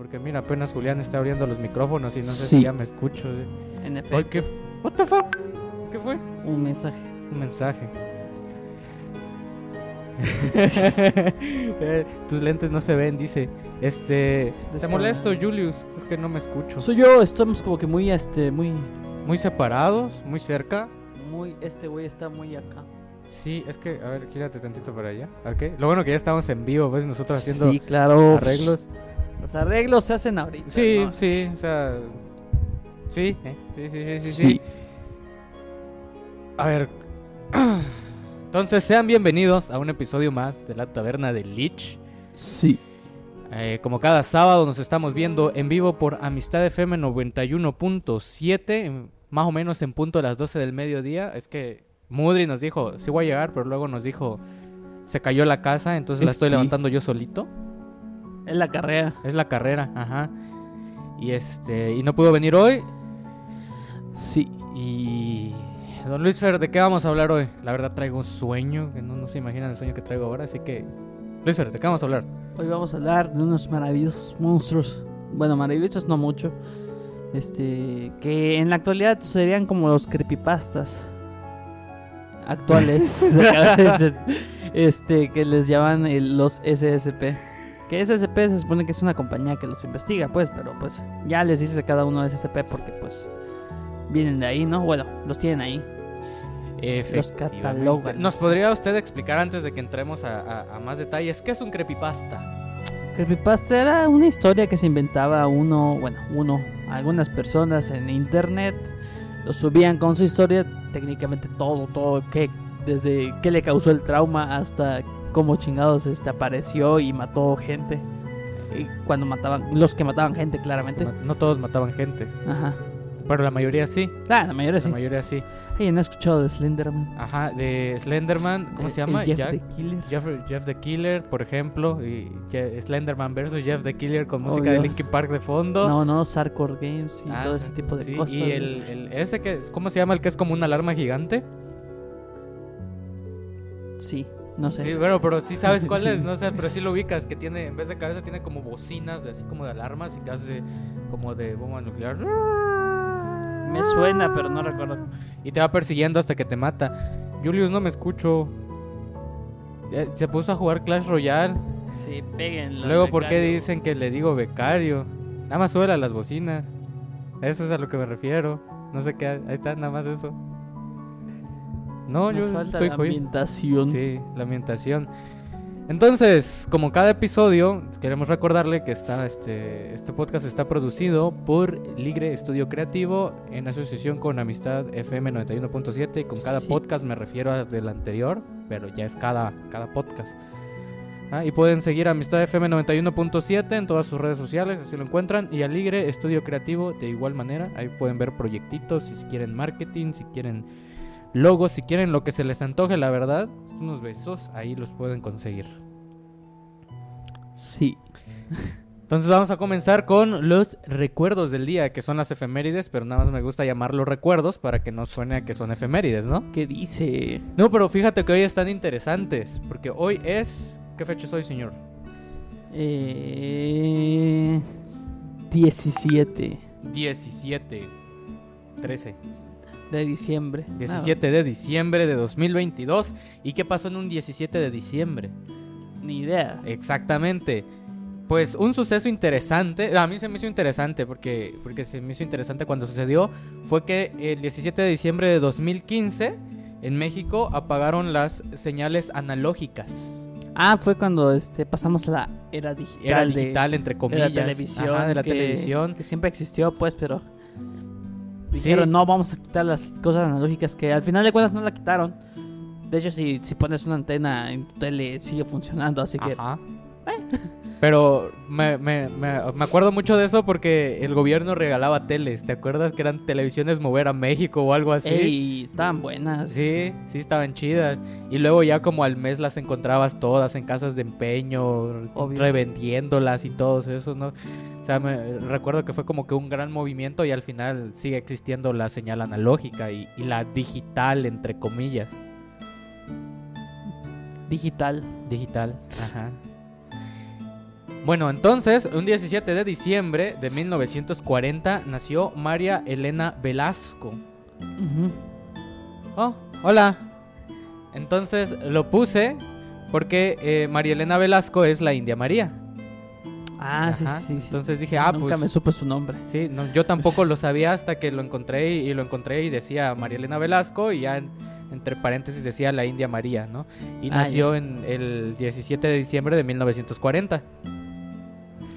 porque mira, apenas Julián está abriendo los micrófonos y no sé Sí. si ya me escucho. eh. En Ay, efecto, ¿qué? What the fuck? ¿Qué fue? un mensaje. Un mensaje. Eh, Tus lentes no se ven, dice. Este, te molesto, Julius, es que no me escucho. Soy yo, estamos como que muy, este, muy, Muy separados, muy cerca. muy, este güey está muy acá. Sí, es que, a ver, gírate tantito para allá. ¿Ok? Lo bueno que ya estamos en vivo, ¿ves? Nosotros haciendo sí, claro. arreglos. Los arreglos se hacen ahorita. Sí, ¿no? sí, o sea. Sí, eh, sí, sí, sí, sí, Sí. sí. A ver. Entonces, sean bienvenidos a un episodio más de la Taberna de Lich. Sí. Eh, como cada sábado nos estamos viendo en vivo por Amistad FM 91.7, en- más o menos en punto a las 12 del mediodía. Es que Mudri nos dijo, sí voy a llegar, pero luego nos dijo, se cayó la casa, entonces la estoy levantando yo solito. Es la carrera. Es la carrera, ajá. Y este, y no pudo venir hoy. Sí. Y Don Luis Fer, ¿de qué vamos a hablar hoy? La verdad traigo un sueño, que no, no se imaginan el sueño que traigo ahora, así que Luis Fer, ¿de qué vamos a hablar? Hoy vamos a hablar de unos maravillosos monstruos. Bueno, maravillosos no mucho. Este, que en la actualidad serían como los creepypastas actuales. este, que les llaman el- los SSP. Que SSP se supone que es una compañía que los investiga, pues, pero pues ya les dice cada uno SSP porque pues vienen de ahí, ¿no? Bueno, los tienen ahí. Efectivamente. catalogan. ¿Nos podría usted explicar antes de que entremos a, a- a más detalles qué es un creepypasta? Creepypasta era una historia que se inventaba uno, bueno, uno, algunas personas en internet lo subían con su historia, técnicamente todo, todo, que desde qué le causó el trauma hasta cómo chingados este apareció y mató gente. Y cuando mataban, los que mataban gente, claramente. No todos mataban gente, Ajá. pero la mayoría sí. Claro, la mayoría sí. La mayoría sí. Ay, no he escuchado de Slenderman. Ajá, de Slenderman, ¿cómo Eh, se llama? Jeff Jack- the Killer. Jeff, Jeff the Killer, por ejemplo, y Je- Slenderman versus Jeff the Killer con Oh, música de. Linkin Park de fondo. No, no, Sarkor Games y Ah, todo ese tipo de sí, cosas. Y el, el- ese que es, ¿cómo se llama? El que es como una alarma gigante. Sí, no sé. Sí, bueno, pero sí sabes cuál es, no sé, pero sí lo ubicas, que tiene, en vez de cabeza tiene como bocinas de así como de alarmas y que hace como de bomba nuclear. Me suena, pero no recuerdo. Y te va persiguiendo hasta que te mata. Julius, no me escucho. Eh, Se puso a jugar Clash Royale. Sí, péguenlo. Luego, ¿por qué dicen que le digo becario? Nada más suela las bocinas. Eso es a lo que me refiero. No sé qué. Ahí está, nada más eso. No, Nos yo falta estoy la jodido. ambientación. Sí, la ambientación. Entonces, como cada episodio, queremos recordarle que está este, este podcast está producido por Ligre Estudio Creativo en asociación con Amistad FM 91.7 y con cada Sí. podcast me refiero al del anterior, pero ya es cada, cada podcast. Ah, y pueden seguir a Amistad FM 91.7 en todas sus redes sociales, así lo encuentran. Y a Ligre Estudio Creativo de igual manera. Ahí pueden ver proyectitos, si quieren marketing, si quieren logos, si quieren lo que se les antoje, la verdad. Unos besos, ahí los pueden conseguir. Sí. Entonces vamos a comenzar con los recuerdos del día, que son las efemérides, pero nada más me gusta llamarlos recuerdos para que no suene a que son efemérides, ¿no? ¿Qué dice? No, pero fíjate que hoy están interesantes, porque hoy es... ¿Qué fecha es hoy, señor? Eh, 17 17. 13. De diciembre. 17 de diciembre de 2022. ¿Y qué pasó en un 17 de diciembre? Ni idea. Exactamente. Pues un suceso interesante, a mí se me hizo interesante porque, porque se me hizo interesante cuando sucedió, fue que el 17 de diciembre de 2015 en México apagaron las señales analógicas. Ah, fue cuando este pasamos a la era digital, Era de- digital, entre de, comillas. la televisión. Ajá, de la que- televisión. Que siempre existió, pues, pero Sí. dijeron, no, vamos a quitar las cosas analógicas que al final de cuentas no la quitaron. De hecho, si, si pones una antena en tu tele, sigue funcionando, así que... Ajá. Pero me, me, me, me acuerdo mucho de eso porque el gobierno regalaba teles. ¿Te acuerdas que eran televisiones mover a México o algo así? Ey, estaban buenas. Sí, sí estaban chidas. Y luego ya como al mes las encontrabas todas en casas de empeño, Obvio. revendiéndolas y todos esos, ¿no? Sea, me recuerdo que fue como que un gran movimiento y al final sigue existiendo la señal analógica y, y la digital, entre comillas. Digital. Digital, ajá. Bueno, entonces, un 17 de diciembre de 1940 nació María Elena Velasco. Oh, hola. Entonces lo puse porque eh, María Elena Velasco es la India María. Ah, sí, Ajá. sí, sí. Entonces dije, ah, Nunca pues me supe su nombre. sí, no, yo tampoco lo sabía hasta que lo encontré y, y lo encontré y decía María Elena Velasco y ya en- entre paréntesis decía la India María, ¿no? Y Ah, nació en el 17 de diciembre de 1940.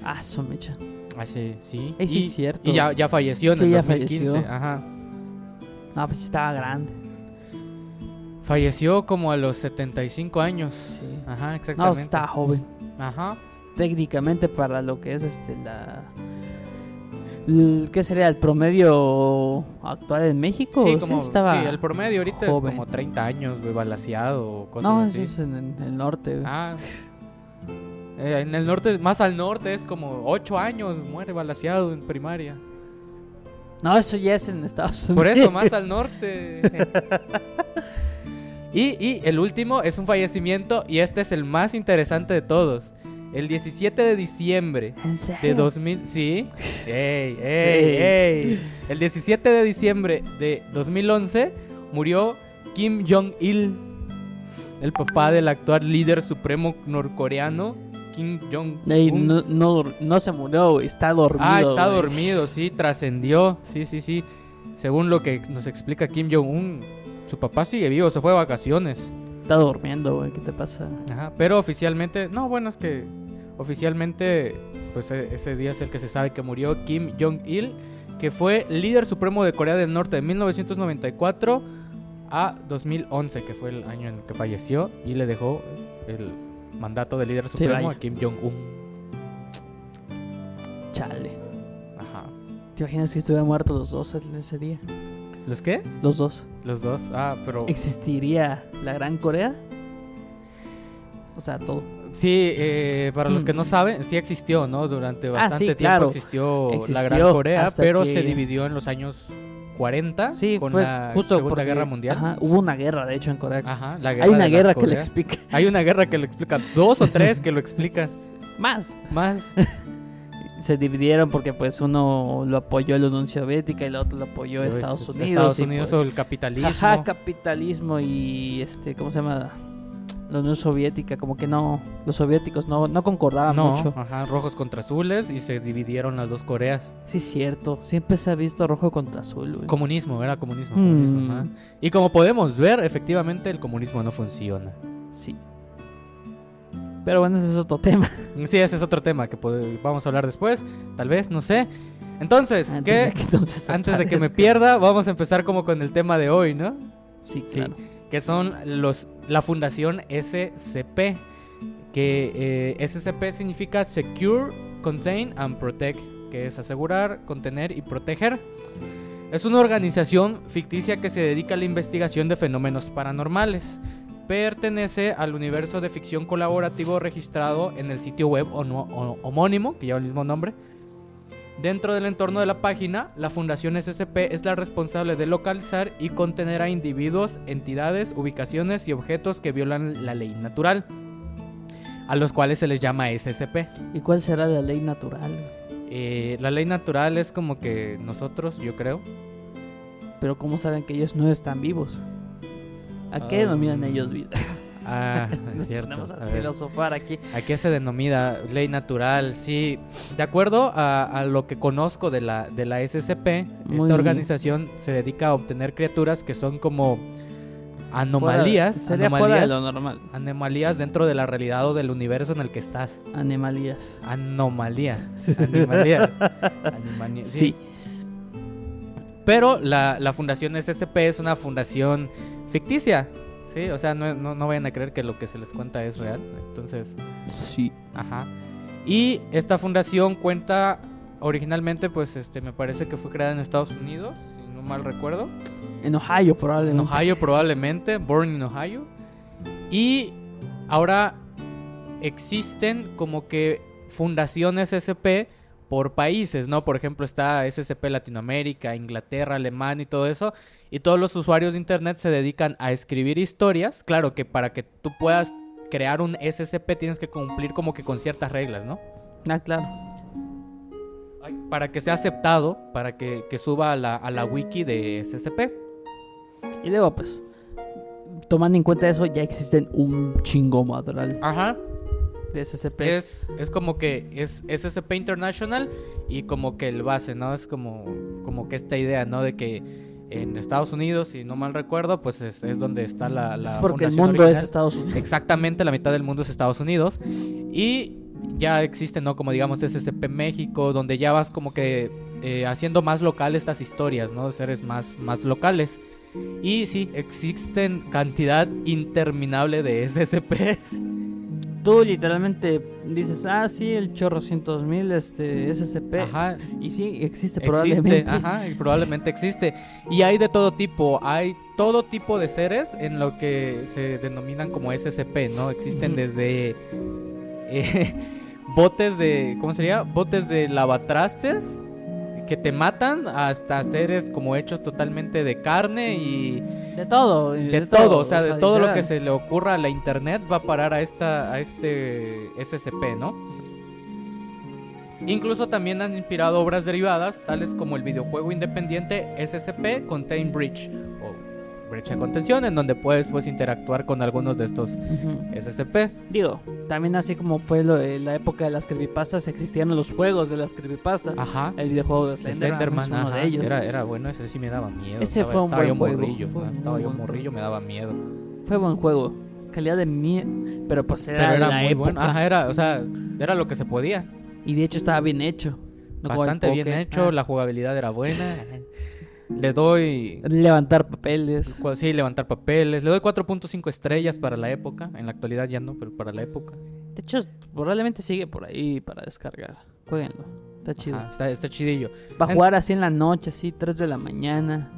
Ah, su mecha. Ah, sí, sí. Y, es cierto. y ya, ya falleció en Sí, el ya 2015. falleció. Ajá. No, pues estaba grande. Falleció como a los 75 años. Sí. Ajá, No, exactamente. estaba joven. Ajá. Técnicamente para lo que es este la ¿Qué sería el promedio actual en México? Sí, Sí, como, estaba sí, el promedio ahorita joven. es como 30 años, güey, balaseado o cosas No, así. eso es en, en el norte. güey. Ah. Eh, en el norte, más al norte es como 8 años, muere balaseado en primaria. No, eso ya es en Estados Unidos. Por eso, más al norte. y, y el último es un fallecimiento y este es el más interesante de todos. El 17 de diciembre ¿En de serio? 2000, sí. Ey, ey, ey. El 17 de diciembre de 2011 murió Kim Jong-il, el papá del actual líder supremo norcoreano, Kim Jong-un. Ey, no, no, no se murió, está dormido. ah, está dormido, sí, trascendió. Sí, sí, sí. Según lo que nos explica Kim Jong-un, su papá sigue vivo, se fue de vacaciones. Está durmiendo, güey, ¿qué te pasa? Ajá, pero oficialmente, no, bueno, es que oficialmente, pues e- ese día es el que se sabe que murió Kim Jong-il, que fue líder supremo de Corea del Norte de 1994 a 2011, que fue el año en el que falleció, y le dejó el mandato de líder supremo vaya. a Kim Jong-un. Chale. Ajá. ¿Te imaginas si estuvieran muertos los dos en ese día? ¿Los qué? Los dos. Los dos. Ah, pero... ¿Existiría la Gran Corea? O sea, todo. Sí, eh, para los que no saben, sí existió, ¿no? Durante Ah, bastante sí, tiempo claro. existió, la Gran Corea, pero que- se dividió en los años 40 Sí, con fue la justo Segunda porque- Guerra Mundial. Ajá, hubo una guerra, de hecho, en Corea. Ajá, la guerra Hay una guerra que le Coreas. explica. Hay una guerra que lo explica. Dos o tres que lo explican. Más. Más. Se dividieron porque pues uno lo apoyó la Unión Soviética y el otro lo apoyó Pues, Estados Unidos. Estados y, Unidos pues, o el capitalismo. Ajá, capitalismo y este, ¿cómo se llama? La Unión Soviética, como que no, los soviéticos no, no concordaban no, mucho. ajá, rojos contra azules y se dividieron las dos Coreas. Sí, cierto. Siempre se ha visto rojo contra azul. Comunismo, era comunismo. comunismo, Mm. ajá. Y como podemos ver, efectivamente el comunismo no funciona. Sí. Pero bueno, ese es otro tema. Sí, ese es otro tema que vamos a hablar después, tal vez, no sé. Entonces, Antes ¿qué? de que entonces Antes de que me pierda, vamos a empezar como con el tema de hoy, ¿no? Sí, Sí. claro. Que son los la fundación SCP. Que eh, SCP significa Secure, Contain and Protect, que es asegurar, contener y proteger. Es una organización ficticia que se dedica a la investigación de fenómenos paranormales. Pertenece al universo de ficción colaborativo registrado en el sitio web homónimo, que lleva el mismo nombre. Dentro del entorno de la página, la Fundación SCP es la responsable de localizar y contener a individuos, entidades, ubicaciones y objetos que violan la ley natural, a los cuales se les llama SCP. ¿Y cuál será la ley natural? Eh, la ley natural es como que nosotros, yo creo, Pero ¿cómo saben que ellos no están vivos? ¿A qué denominan ellos vida? Ah, es Nos cierto. ponemos a, A filosofar aquí. ¿A qué se denomina ley natural? Sí, de acuerdo a, a lo que conozco de la, de la SCP, Muy esta bien. organización se dedica a obtener criaturas que son como anomalías, Fuera- sería fuera de anomalías, lo normal. anomalías dentro de la realidad o del universo en el que estás. Anomalías, animalías, animalías, sí. Sí. Pero la, la fundación SCP es una fundación ficticia, ¿sí? O sea, no, no, no vayan a creer que lo que se les cuenta es real. Entonces, Sí. Ajá. Y esta fundación cuenta originalmente, pues, este, me parece que fue creada en Estados Unidos, si no mal recuerdo. En Ohio En probablemente. Ohio probablemente, born in Ohio. Y ahora existen como que fundaciones SP por países, ¿no? Por ejemplo, está SCP Latinoamérica, Inglaterra, Alemania y todo eso. Y todos los usuarios de Internet se dedican a escribir historias. Claro que para que tú puedas crear un SCP tienes que cumplir como que con ciertas reglas, ¿no? Ah, claro. Ay, Para que sea aceptado, para que, que suba a la, a la wiki de SCP. Y luego, pues, tomando en cuenta eso, ya existen un chingo madral Ajá. De SCP. Es, es como que es SCP International y como que el base, ¿no? Es como, como que esta idea, ¿no? De que en Estados Unidos, si no mal recuerdo, pues es, es donde está la, la Es porque el mundo es original. Estados Unidos. Exactamente, la mitad del mundo es Estados Unidos. Y ya existe, ¿no? Como digamos SCP México, donde ya vas como que eh, haciendo más local estas historias, ¿no? Seres más, más locales. Y sí, existen cantidad interminable de SCP. Tú literalmente dices, ah, sí, el chorro cientos mil, este, SCP. Ajá, Y sí, existe existe, probablemente. ajá, y probablemente existe. Y hay de todo tipo, hay todo tipo de seres en lo que se denominan como SCP, ¿no? Existen desde eh, botes de, ¿cómo sería? Botes de lavatrastes que te matan hasta seres como hechos totalmente de carne y De todo. de, todo, o sea, de todo lo que se le ocurra a la internet va a parar a esta a este SCP, ¿no? Incluso también han inspirado obras derivadas, tales como el videojuego independiente SCP Contain Breach o Brecha de Contención, en donde puedes pues interactuar con algunos de estos Ujú. SCP. Digo, también así como fue lo de la época de las creepypastas, existían los juegos de las creepypastas. Ajá. El videojuego de Slenderman, Slenderman, uno ajá, de ellos. Era, era bueno, ese sí me daba miedo. Ese estaba, fue un estaba buen yo juego, morrillo, fue estaba yo morrillo, me daba miedo. Fue buen juego. Calidad de mierda. Pero pues era, Pero era la muy época. bueno. Ajá, era, o sea, era lo que se podía. Y de hecho estaba bien hecho. No Bastante bien hecho, Ah. la jugabilidad era buena. Le doy Levantar papeles. Sí, levantar papeles. Le doy 4.5 estrellas para la época. En la actualidad ya no, pero para la época. De hecho, probablemente sigue por ahí para descargar. Jueguenlo. Está chido. Ajá, está, está chidillo. Para En- jugar así en la noche, así, 3 de la mañana.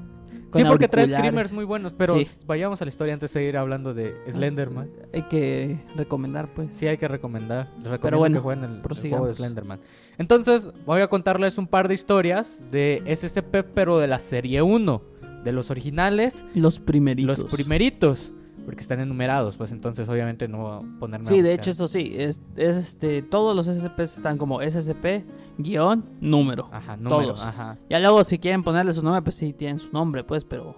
Con sí, porque trae screamers muy buenos. Pero Sí. vayamos a la historia antes de ir hablando de Slenderman. Hay que recomendar, pues. Sí, hay que recomendar. Les recomiendo Pero bueno, que jueguen el- el, juego de. Slenderman. Entonces, voy a contarles un par de historias de SCP, pero de la serie 1. De los originales, Los primeritos. los primeritos. Porque están enumerados, pues entonces obviamente no ponerme a Sí, de hecho, eso sí. Es, es este, todos los SCPs están como SCP, guion, número. Ajá, número, todos. Ajá. Ya luego, si quieren ponerle su nombre, pues sí, tienen su nombre, pues, pero.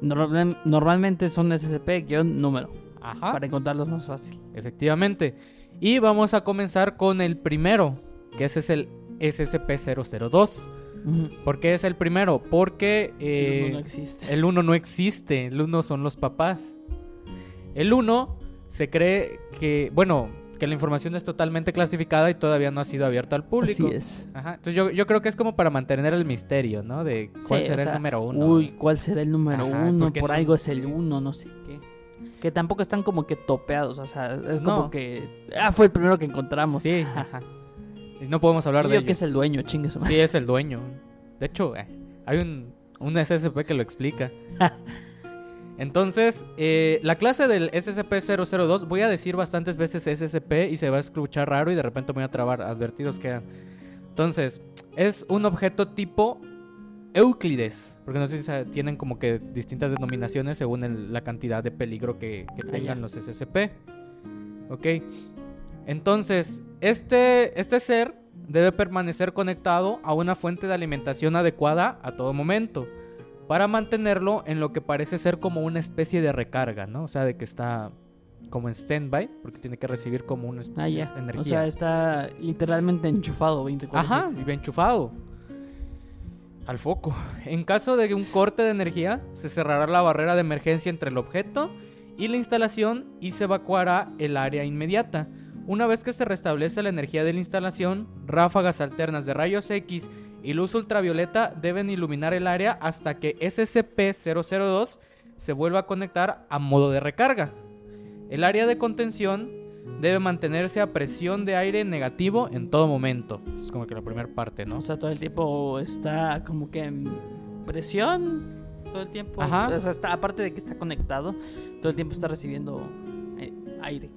normal- normalmente son SCP, guion, número. Ajá. Para encontrarlos más fácil. Efectivamente. Y vamos a comenzar con el primero, que ese es el SCP-002. Ujú. ¿Por qué es el primero? Porque eh, El uno no existe. el 1 no existe, el 1 son los papás. El 1 se cree que, bueno, que la información es totalmente clasificada y todavía no ha sido abierta al público. Así es. Ajá. Entonces yo, yo creo que es como para mantener el misterio, ¿no? De cuál Sí, será o sea, el número uno. Uy, ¿cuál será el número Ajá, uno? ¿por no? algo es el uno, no sé qué. Que tampoco están como que topeados, o sea, es No. como que... Ah, fue el primero que encontramos. Sí, ajá. Y no podemos hablar Yo de ello. que es el dueño, chingue. Sí, es el dueño. De hecho, eh, hay un, un SCP que lo explica. Entonces, eh, la clase del SCP-002, voy a decir bastantes veces SCP y se va a escuchar raro y de repente me voy a trabar, advertidos quedan. Entonces, es un objeto tipo Euclides, porque no sé si tienen como que distintas denominaciones según el- la cantidad de peligro que, que tengan los SCP. Ok. Entonces, este, este ser debe permanecer conectado a una fuente de alimentación adecuada a todo momento para mantenerlo en lo que parece ser como una especie de recarga, ¿no? O sea, de que está como en standby porque tiene que recibir como una Ah, ya. energía. O sea, está literalmente enchufado 24 Ajá, vive enchufado. Al foco. En caso de un corte de energía, se cerrará la barrera de emergencia entre el objeto y la instalación y se evacuará el área inmediata. Una vez que se restablece la energía de la instalación, ráfagas alternas de rayos X y luz ultravioleta deben iluminar el área hasta que SCP-002 se vuelva a conectar a modo de recarga. El área de contención debe mantenerse a presión de aire negativo en todo momento. Es como que la primera parte, ¿no? O sea, todo el tiempo está como que en presión. Todo el tiempo. Ajá. O sea, está, aparte de que está conectado, todo el tiempo está recibiendo eh, aire.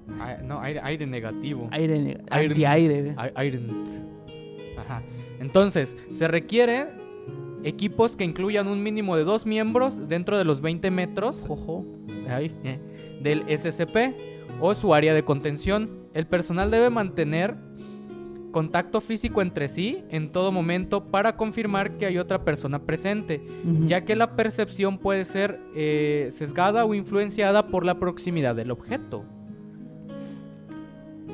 No, aire, aire negativo. Aire, ne- Aire- Aire. Ajá. Entonces, se requiere equipos que incluyan un mínimo de dos miembros dentro de los 20 metros. Ahí, eh, del SCP o su área de contención. El personal debe mantener contacto físico entre sí en todo momento para confirmar que hay otra persona presente, ya que la percepción puede ser eh, sesgada o influenciada por la proximidad del objeto.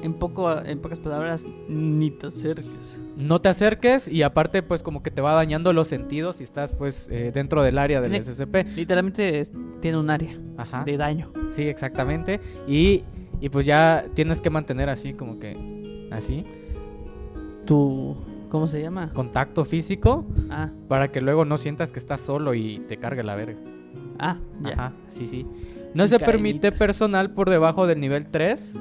En, poco, en pocas palabras, ni te acerques. No te acerques y aparte pues como que te va dañando los sentidos si estás pues eh, dentro del área del Tiene- SCP. Literalmente es- tiene un área Ajá. de daño. Sí, exactamente. Y, y pues ya tienes que mantener así como que así, Tu. ¿Cómo se llama? contacto físico Ah, para que luego no sientas que estás solo y te cargue la verga. ah, ya. Ajá, sí, sí. No se permite personal por debajo del nivel 3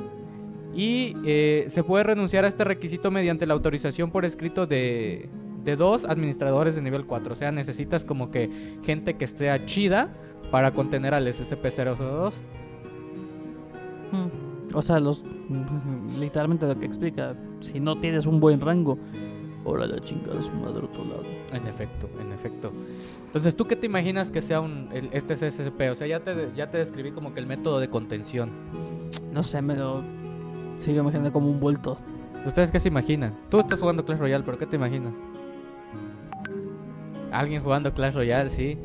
y eh, se puede renunciar a este requisito mediante la autorización por escrito de, de dos administradores de nivel 4. O sea, necesitas como que gente que esté chida para contener al SCP-002. Mm. O sea, los. Literalmente lo que explica. Si no tienes un buen rango, ahora la chingada su madre otro lado. En efecto, en efecto. Entonces, ¿tú qué te imaginas que sea un, el- este SCP? O sea, ya te, ya te describí como que el método de contención. No sé, me lo. Sigo imaginando como un vuelto. ¿Ustedes qué se imaginan? Tú estás jugando Clash Royale, pero ¿qué te imaginas? Alguien jugando Clash Royale, sí.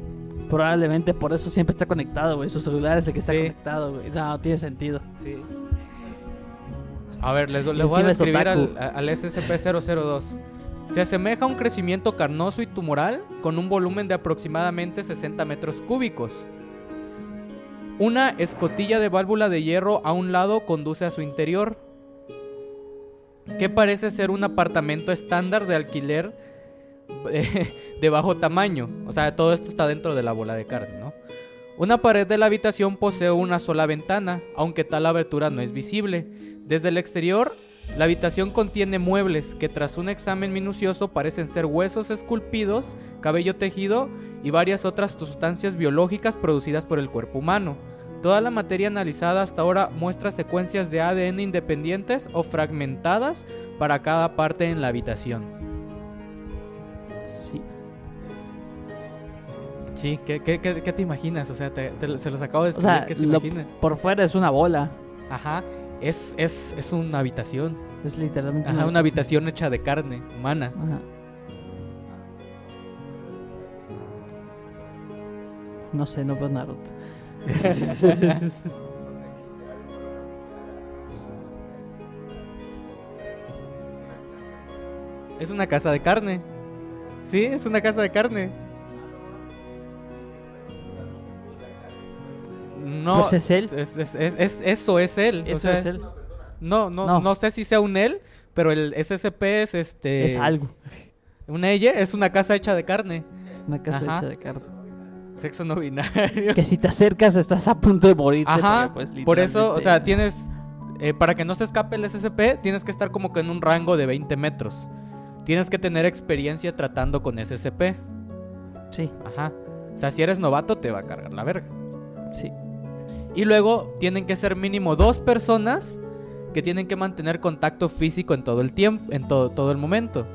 Probablemente por eso siempre está conectado, güey. Su celular es el que está Sí. conectado, güey. No, tiene sentido. Sí. A ver, les, voy a describir al, al SCP-002. Se asemeja a un crecimiento carnoso y tumoral con un volumen de aproximadamente 60 metros cúbicos. Una escotilla de válvula de hierro a un lado conduce a su interior, que parece ser un apartamento estándar de alquiler eh, de bajo tamaño. O sea, todo esto está dentro de la bola de carne, ¿no? Una pared de la habitación posee una sola ventana, aunque tal abertura no es visible. Desde el exterior, la habitación contiene muebles que tras un examen minucioso parecen ser huesos esculpidos, cabello tejido y varias otras sustancias biológicas producidas por el cuerpo humano. Toda la materia analizada hasta ahora muestra secuencias de ADN independientes o fragmentadas para cada parte en la habitación. Sí. Sí, ¿qué, qué- qué- qué te imaginas? O sea, te- te- se los acabo de O describir, sea, ¿qué se lo- por fuera es una bola. Ajá, es, es, es una habitación. Es literalmente Ajá, una habitación hecha de carne humana. Ajá. No sé, no veo Naruto. Es una casa de carne. Sí, es una casa de carne. No, Pues es él. es- es- es- es- eso es él. o Eso sea, es él. No, no, No. no, sé si sea un él, pero el SCP es este. Es algo. Un ella es una casa hecha de carne. Es una casa Ajá. hecha de carne. Sexo no binario. Que si te acercas estás a punto de morir. Ajá, por eso, o sea, tienes. eh, para que no se escape el SCP, tienes que estar como que en un rango de 20 metros. Tienes que tener experiencia tratando con SCP. Sí, Ajá. O sea, si eres novato, te va a cargar la verga. sí. Y luego tienen que ser mínimo dos personas que tienen que mantener contacto físico en todo el tiempo, en todo, todo el momento.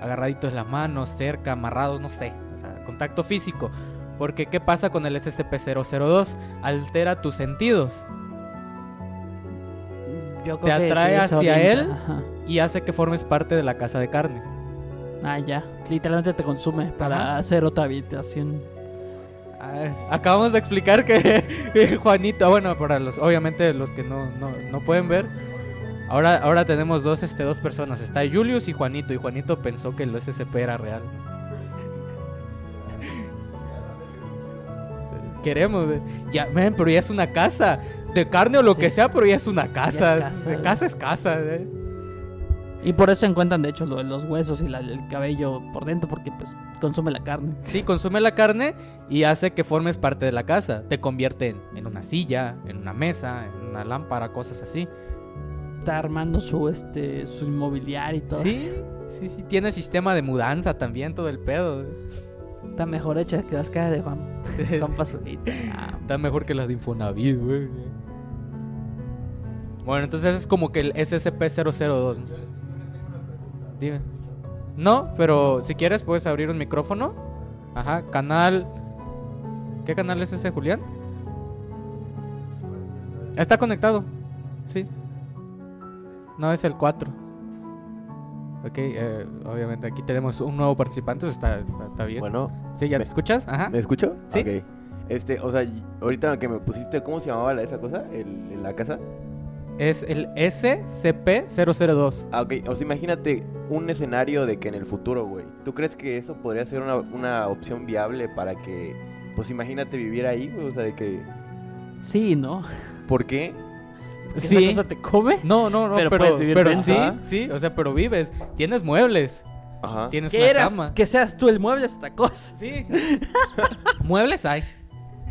Agarraditos las manos, cerca, amarrados, no sé. O sea, contacto físico. Porque, ¿qué pasa con el SCP-002? Altera tus sentidos Yo Te atrae hacia él. ajá. y hace que formes parte de la casa de carne. Ah, ya. Literalmente te consume para Ajá. hacer otra habitación. Ah, acabamos de explicar que Juanito, bueno, para los, obviamente los que no, no, no pueden ver, ahora, ahora tenemos dos, este, dos personas, está Julius y Juanito, y Juanito pensó que el SCP era real. Queremos, eh. ya, ven, pero ya es una casa, de carne o lo Sí. que sea, pero ya es una casa, casa, de güey. casa es casa. eh. Y por eso encuentran, de hecho, lo de los huesos y la- el cabello por dentro, porque pues consume la carne. Sí, consume la carne y hace que formes parte de la casa, te convierte en, en una silla, en una mesa, en una lámpara, cosas así. Está armando su este su inmobiliario y todo. Sí, sí, sí, tiene sistema de mudanza también, todo el pedo. Está mejor hecha que las cajas de Juan, Juan Pazurita. Ah, Está mejor que las de Infonavit, güey. Bueno, entonces es como que el SCP-002. ¿no? Dime. No, pero si quieres puedes abrir un micrófono. Ajá, canal... ¿Qué canal es ese, Julián? Está conectado. Sí. No, es el 4. Ok, eh, obviamente aquí tenemos un nuevo participante, eso está, está, está bien. Bueno, sí, ¿ya me- te escuchas? Ajá. ¿me escucho? Sí. Ok. Este, o sea, ahorita que me pusiste, ¿cómo se llamaba la, esa cosa? El, en la casa. Es el SCP-002. Ah, ok. O sea, imagínate un escenario de que en el futuro, güey. ¿Tú crees que eso podría ser una, una opción viable para que, pues imagínate vivir ahí, güey? O sea, de que, Sí, ¿no? ¿por qué? Porque Sí. esa cosa te come. No, no, no, Pero pero, puedes vivir pero sí, Ajá. sí, o sea, pero vives. Tienes muebles, Ajá. tienes Que una eras, cama. que seas tú el mueble es otra cosa. Sí. muebles hay.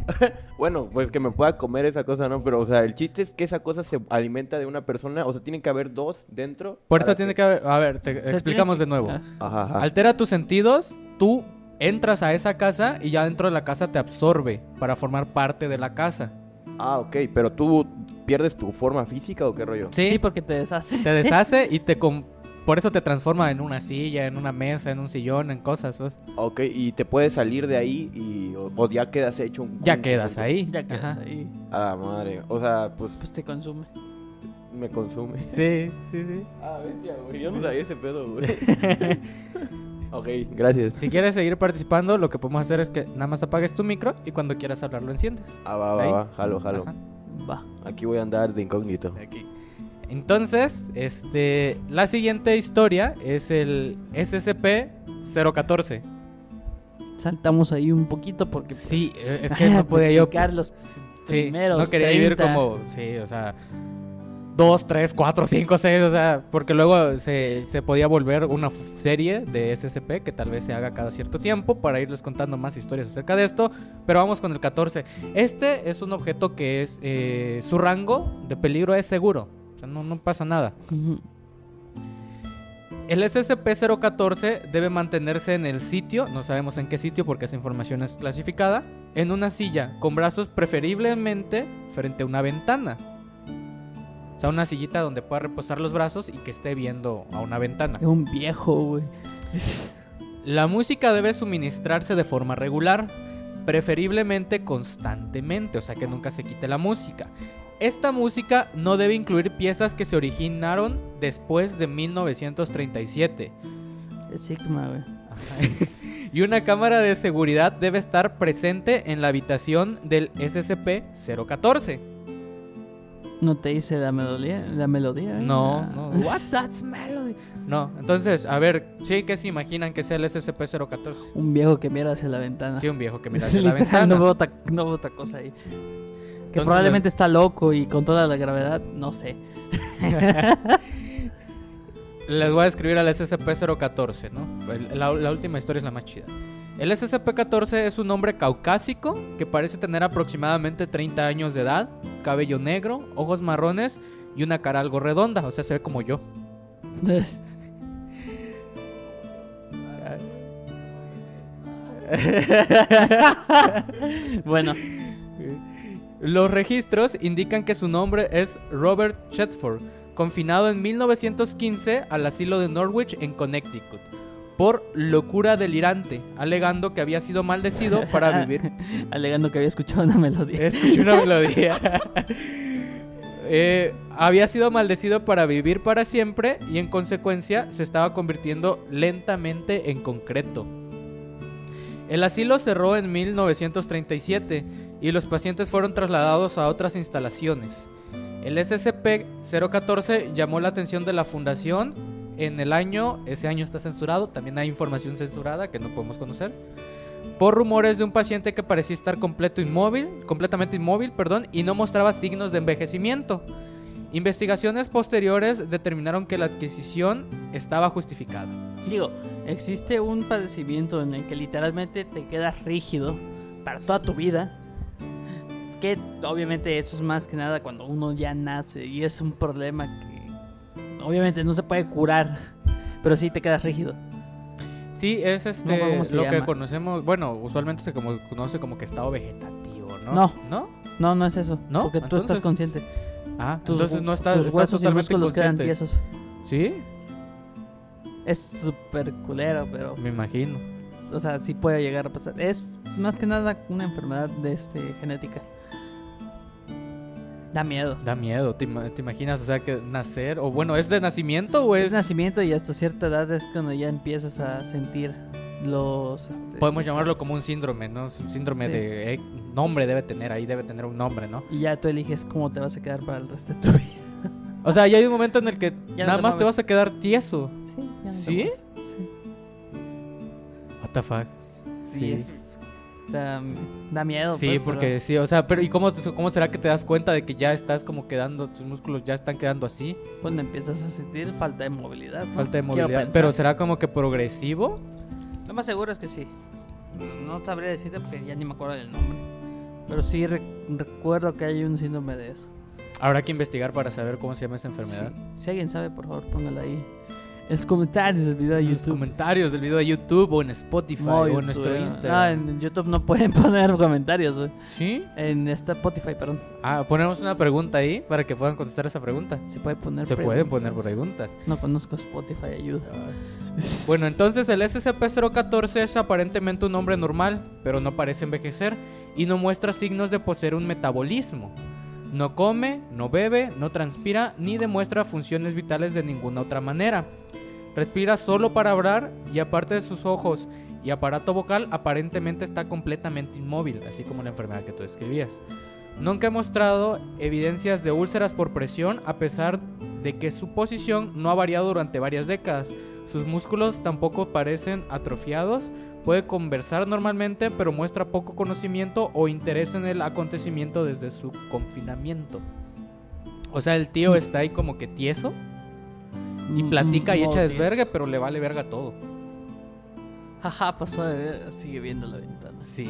Bueno, pues que me pueda comer esa cosa, ¿no? Pero, o sea, el chiste es que esa cosa se alimenta de una persona. O sea, tiene que haber dos dentro. Por eso tiene que haber, a ver, te explicamos de nuevo. Ah. Ajá, ajá. Altera tus sentidos, tú entras a esa casa y ya dentro de la casa te absorbe para formar parte de la casa. Ah, ok. Pero tú pierdes tu forma física o qué rollo? Sí, Sí, porque te deshace. te deshace y te com- por eso te transforma en una silla, en una mesa, en un sillón, en cosas, pues. Ok, y te puedes salir de ahí y o, o ya quedas hecho un... Ya quedas un- ahí. Ya quedas Ajá. ahí. A la madre. O sea, pues Pues te consume. me consume. Sí, sí, sí. Ah, bestia, güey. Yo no sabía ese pedo, güey. ok, gracias. Si quieres seguir participando, lo que podemos hacer es que nada más apagues tu micro y cuando quieras hablar lo enciendes. Ah, va, va, Ahí. va. Jalo, jalo. Ajá. Va. Aquí voy a andar de incógnito. Aquí. Entonces, este, la siguiente historia es el SCP-014. Saltamos ahí un poquito porque. pues, Sí, eh, es que no podía yo. explicar los Sí, primeros no quería vivir 30. como, sí, o sea, 2, 3, 4, 5, 6, o sea, porque luego se, se podía volver una serie de SCP que tal vez se haga cada cierto tiempo para irles contando más historias acerca de esto, pero vamos con el 14. Este es un objeto que es, eh, su rango de peligro es seguro, o sea, no, no pasa nada. El SCP-014 debe mantenerse en el sitio, no sabemos en qué sitio porque esa información es clasificada, en una silla, con brazos preferiblemente frente a una ventana. O sea, una sillita donde pueda reposar los brazos y que esté viendo a una ventana. Es un viejo, güey. La música debe suministrarse de forma regular, preferiblemente constantemente, o sea que nunca se quite la música. Esta música no debe incluir piezas que se originaron después de 1937. Es Sigma, güey. y una cámara de seguridad debe estar presente en la habitación del SCP-014. ¿No te dice la melodía? La melodía? eh? No, no. What that's melody? No, entonces, a ver, sí que se imaginan que sea el SCP-014. Un viejo que mira hacia la ventana. Sí, un viejo que mira hacia la ventana. No veo, otra, no veo otra cosa ahí. Que Entonces, probablemente está loco y con toda la gravedad, no sé. Les voy a escribir al SCP-014, ¿no? La última historia es la más chida. El SCP-14 es un hombre caucásico que parece tener aproximadamente 30 años de edad, cabello negro, ojos marrones y una cara algo redonda, o sea, se ve como yo. bueno, Los registros indican que su nombre es Robert Shetsford, confinado en 1915 al asilo de Norwich en Connecticut por locura delirante, alegando que había sido maldecido para vivir. alegando que había escuchado una melodía. Escuché una melodía. Eh, había sido maldecido para vivir para siempre y en consecuencia se estaba convirtiendo lentamente en concreto. El asilo cerró en 1937 y los pacientes fueron trasladados a otras instalaciones. El SCP-014 llamó la atención de la fundación en el año, ese año está censurado, también hay información censurada que no podemos conocer, por rumores de un paciente que parecía estar completo inmóvil, completamente inmóvil, perdón, y no mostraba signos de envejecimiento. Investigaciones posteriores determinaron que la adquisición estaba justificada. Digo, existe un padecimiento en el que literalmente te quedas rígido para toda tu vida. Que obviamente eso es más que nada cuando uno ya nace y es un problema que obviamente no se puede curar, pero sí te quedas rígido. Sí, es este ¿cómo se lo que conocemos, bueno, usualmente se como, conoce como que estado vegetativo, ¿no? No. ¿No? No, no es eso. ¿No? Porque tú Entonces- estás consciente. Ah, Tus, entonces no estás, tus estás huesos y totalmente músculos quedan inconsciente. tiesos. Sí, Es súper culero, pero. me imagino. O sea, sí puede llegar a pasar. Es más que nada una enfermedad de este genética. Da miedo. Da miedo, ¿te, ima- te imaginas? O sea, que nacer, o bueno, ¿es de nacimiento o es...? Es nacimiento y hasta cierta edad es cuando ya empiezas a sentir los... este, Podemos los- llamarlo como un síndrome, ¿no? Es un síndrome Sí. de... eh, nombre debe tener, ahí debe tener un nombre, ¿no? Y ya tú eliges cómo te vas a quedar para el resto de tu vida. O sea, ya hay un momento en el que Ya no nada te más te vas a quedar tieso. Sí, ya no ¿Sí? Sí. What the fuck. Sí, Sí. es- da, da miedo. Sí, pues, porque sí, o sea, pero ¿y cómo, cómo será que te das cuenta de que ya estás como quedando, tus músculos ya están quedando así? pero cuando empiezas a sentir falta de movilidad. ¿no? Falta de movilidad. Pero será como que progresivo. Lo más seguro es que sí. No sabría decirte porque ya ni me acuerdo del nombre. Pero sí re- recuerdo que hay un síndrome de eso. Habrá que investigar para saber cómo se llama esa enfermedad. Sí. Si alguien sabe, por favor, póngalo ahí. En comentarios del video de En los YouTube. comentarios del video de YouTube o en Spotify No, o en YouTube, nuestro eh. Instagram. No, en YouTube no pueden poner comentarios. ¿Sí? En esta Spotify, perdón. Ah, ponemos una pregunta ahí para que puedan contestar esa pregunta. Se puede poner Se pueden poner preguntas. preguntas. No conozco Spotify, ayuda. Bueno, entonces el SCP-014 es aparentemente un hombre normal, pero no parece envejecer y no muestra signos de poseer un metabolismo. No come, no bebe, no transpira ni demuestra funciones vitales de ninguna otra manera. Respira solo para hablar y aparte de sus ojos y aparato vocal aparentemente está completamente inmóvil, así como la enfermedad que tú describías. Nunca ha mostrado evidencias de úlceras por presión a pesar de que su posición no ha variado durante varias décadas. Sus músculos tampoco parecen atrofiados. Puede conversar normalmente, pero muestra poco conocimiento o interés en el acontecimiento desde su confinamiento. O sea, el tío está ahí como que tieso y platica y echa desvergue, pero le vale verga todo. Jaja, pasó de ver- sigue viendo la ventana. Sí.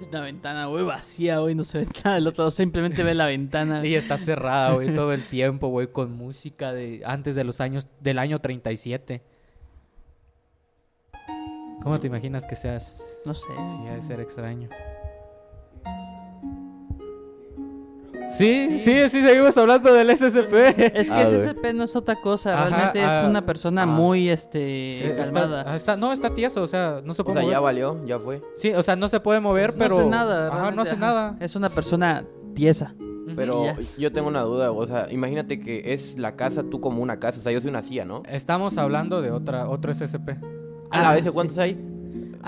Es una ventana, güey, vacía, güey, no se ve nada del otro lado, simplemente ve la ventana. Y está cerrada, güey, todo el tiempo, güey, con música de antes de los años del año 37. ¿Cómo te imaginas que seas? No sé. Sí, ha de ser extraño. Sí, sí, sí, seguimos hablando del SCP. Es que Ah. SCP no es otra cosa, Ajá, realmente ah, es una persona ah. muy, este, Eh, calmada. Está, ah, está- no, está tieso, o sea, no se O puede sea, ya mover. valió, ya fue. Sí, o sea, no se puede mover, pero... no hace nada, Ajá, no hace ajá. nada. Es una persona tiesa. Pero yo tengo una duda, o sea, imagínate que es la casa tú como una casa, o sea, yo soy una silla, ¿no? Estamos hablando de otra, otro SCP. Ah, Ah, ¿ese sí. cuántos hay?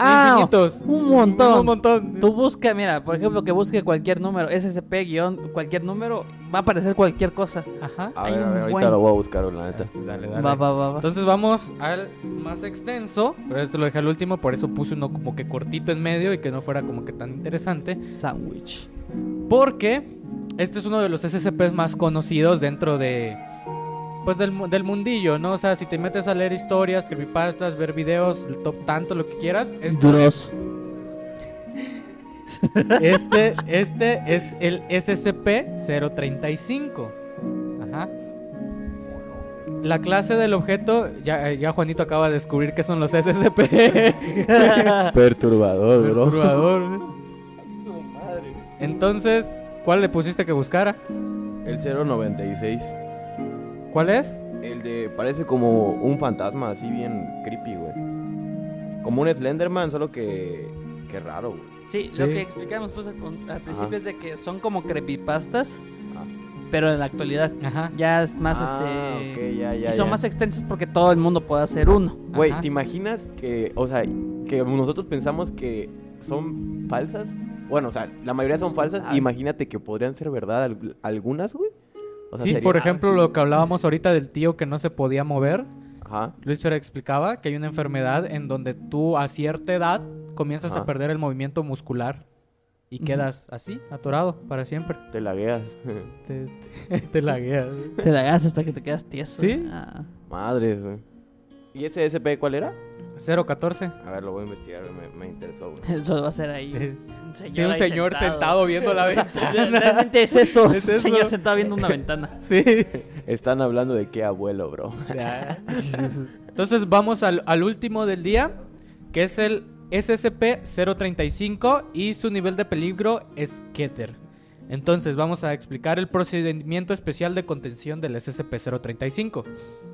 Ah, Infinitos. un montón. Un montón. Tú busca, mira, por ejemplo, que busque cualquier número, SCP guion, cualquier número, va a aparecer cualquier cosa. Ajá. A Hay ver, a un ver, ahorita buen- lo voy a buscar, la neta. Dale, dale. Va, va, va, va. Entonces vamos al más extenso, pero esto lo dejé al último, por eso puse uno como que cortito en medio y que no fuera como que tan interesante. Sandwich. Porque este es uno de los SCPs más conocidos dentro de. Pues del, del mundillo, ¿no? O sea, si te metes a leer historias, creepypastas, ver videos, el top tanto, lo que quieras, este, Duros. este, este es el SCP-035. Ajá. La clase del objeto, ya, ya Juanito acaba de descubrir que son los SCP. Perturbador, Perturbador. Entonces, ¿cuál le pusiste que buscara? El 096. ¿Cuál es? El de. Parece como un fantasma, así bien creepy, güey. Como un Slenderman, solo que. Que raro, güey. Sí, Sí. lo que explicamos pues, al, principio Ajá. es de que son como creepypastas, Ah. pero en la actualidad Ajá. ya es más Ah, este. ok, ya, ya, y son ya. más extensos porque todo el mundo puede hacer uno. Güey. ¿te imaginas que, o sea, que nosotros pensamos que son falsas? Bueno, o sea, la mayoría son Pues, falsas. sabe. Imagínate que podrían ser verdad al- algunas, güey. O sea, Sí, sería- por ejemplo, lo que hablábamos ahorita del tío que no se podía mover. Ajá. Luis Fer explicaba que hay una enfermedad en donde tú a cierta edad comienzas a perder el movimiento muscular y quedas así, atorado para siempre. Te lagueas. Te, te, te lagueas. Te la hagas hasta que te quedas tieso. ¿Sí? Ah. Madres, güey. ¿Y ese SP cuál era? 014. A ver, lo voy a investigar, me, me interesó, güey. Eso va a ser ahí. Un señor, Sí, un ahí señor sentado, viendo la O sea, ventana. Realmente es eso, Es un eso. señor sentado viendo una ventana. Sí. Están hablando de qué abuelo, bro. Entonces vamos al, al último del día, que es el SCP-035 y su nivel de peligro es Kether. Entonces vamos a explicar el procedimiento especial de contención del SCP-035.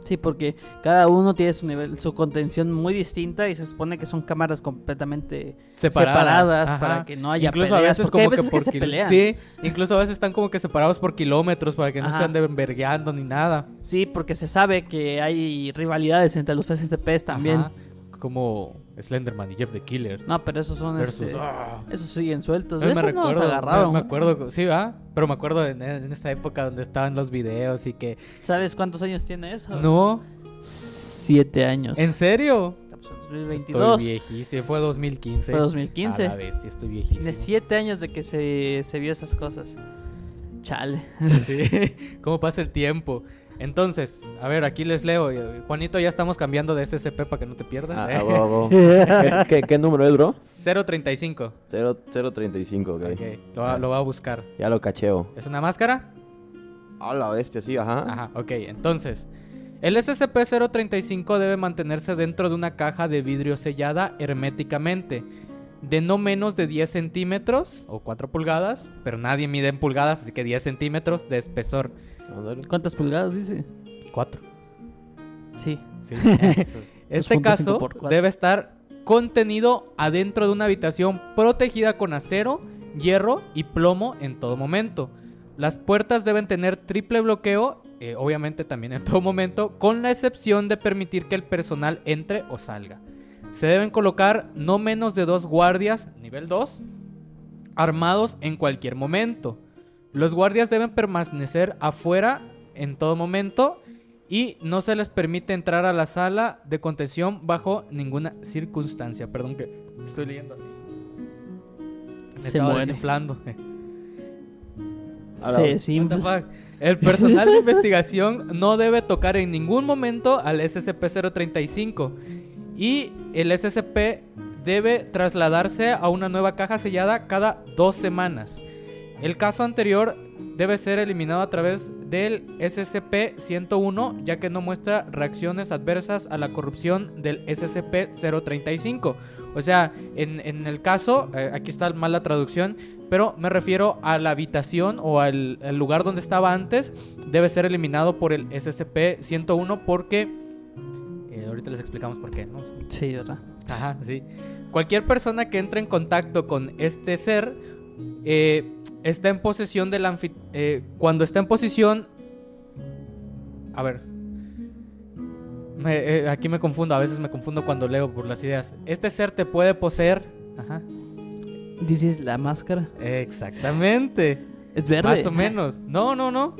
Sí, porque cada uno tiene su nivel, su contención muy distinta y se supone que son cámaras completamente Separadas, para que no haya incluso peleas, a veces como veces que que, por se pelean. Sí, incluso a veces están como que separados por kilómetros para que no Ajá. se anden envergueando ni nada. Sí, porque se sabe que hay rivalidades entre los SCPs también. Ajá, Como Slenderman y Jeff the Killer. No, pero esos son versus este, ah. esos siguen sueltos. Yo me no los recuerdo, agarraron. me, me acuerdo, sí, va, pero me acuerdo en, en esa época donde estaban los videos y que ¿Sabes cuántos años tiene eso? no, Siete años. ¿en serio? Estamos en Estoy 2022. viejísimo, fue 2015. Fue 2015. A la bestia, estoy viejísimo. Tiene siete años de que se, se vio esas cosas. Chale. Sí, ¿Cómo pasa el tiempo? Entonces, a ver, aquí les leo. eh, Juanito, ya estamos cambiando de SCP para que no te pierdas. Ah, ¿eh? huevo, huevo. ¿Qué, qué, qué número es, bro? 035. 0, 035, ok. Ok, lo, va- lo va a buscar. Ya lo cacheo. ¿Es una máscara? A la bestia, sí, ajá. Ajá, ok. Entonces, el SCP-035 debe mantenerse dentro de una caja de vidrio sellada herméticamente. De no menos de 10 centímetros o 4 pulgadas, pero nadie mide en pulgadas, así que 10 centímetros de espesor. ¿Cuántas pulgadas dice? 4. Sí. Sí. este 2.5 caso cuatro. debe estar contenido adentro de una habitación protegida con acero, hierro y plomo en todo momento. Las puertas deben tener triple bloqueo, eh, obviamente también en todo momento, con la excepción de permitir que el personal entre o salga. Se deben colocar no menos de dos guardias, nivel 2, armados en cualquier momento. Los guardias deben permanecer afuera en todo momento y no se les permite entrar a la sala de contención bajo ninguna circunstancia. Perdón que estoy leyendo así. Me Se estaba muere. desinflando. Simple. fuck? El personal de investigación no debe tocar en ningún momento al SCP-035 y el SCP debe trasladarse a una nueva caja sellada cada dos semanas. El caso anterior debe ser eliminado a través del SCP-101 ya que no muestra reacciones adversas a la corrupción del SCP-035. O sea, en, en el caso, eh, aquí está mal la traducción, pero me refiero a la habitación o al, al lugar donde estaba antes, debe ser eliminado por el SCP-101 porque... eh, ahorita les explicamos por qué, ¿no? Sí, ¿verdad? Ajá, sí. Cualquier persona que entre en contacto con este ser eh, está en posesión del anfi- eh, cuando está en posición. A ver. Me- eh, aquí me confundo, a veces me confundo cuando leo por las ideas. Este ser te puede poseer. Ajá. Dices la máscara. Exactamente. Es verde. Más o menos. No, no, no.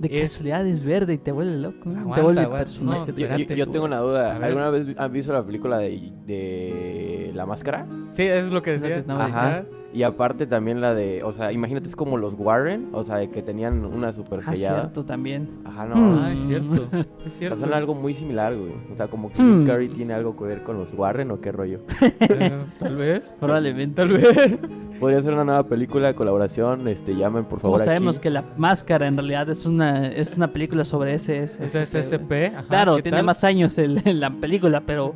De Es- casualidad es verde y te vuelve loco. te vuelve aguanta, personaje. no, Yo, tengo una duda. ver. ¿Alguna vez han visto la película de, de La Máscara? Sí, eso es lo que decía. Ajá. Y aparte también la de, o sea, imagínate es como los Warren, o sea, de que tenían una super Ah, sellada. cierto, también. Ajá, no. Ah, es cierto. Es O sea, cierto. son algo muy similar, güey. O sea, como que. Jim Carrey tiene algo que ver con los Warren o qué rollo. Eh, Tal vez. Probablemente. Tal vez. Podría ser una nueva película de colaboración, este, llamen por Como favor sabemos aquí. que la máscara en realidad es una es una película sobre ese Es SCP. ajá, Claro, ¿qué tiene tal? más años el- la película, pero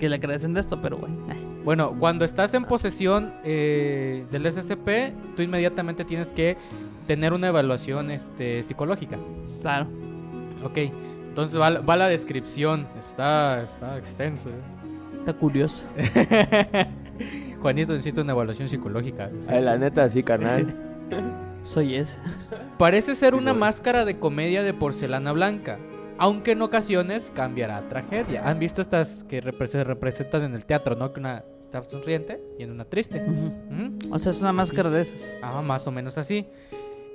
que la creación de esto, pero bueno. eh, Bueno, cuando estás en posesión eh, del SCP, tú inmediatamente tienes que tener una evaluación este, psicológica. Claro. Ok, entonces va, la- va la descripción. Está, está extenso. Está curioso. ¿eh? Juanito necesita una evaluación psicológica. Ay, la neta, sí, carnal. Soy ese. Parece ser Sí, una soy. máscara de comedia de porcelana blanca, aunque en ocasiones cambiará tragedia. ¿Han visto estas que repre- se representan en el teatro, no? Que una está sonriente y en una triste. O sea, es una máscara de esas. Ah, más o menos así.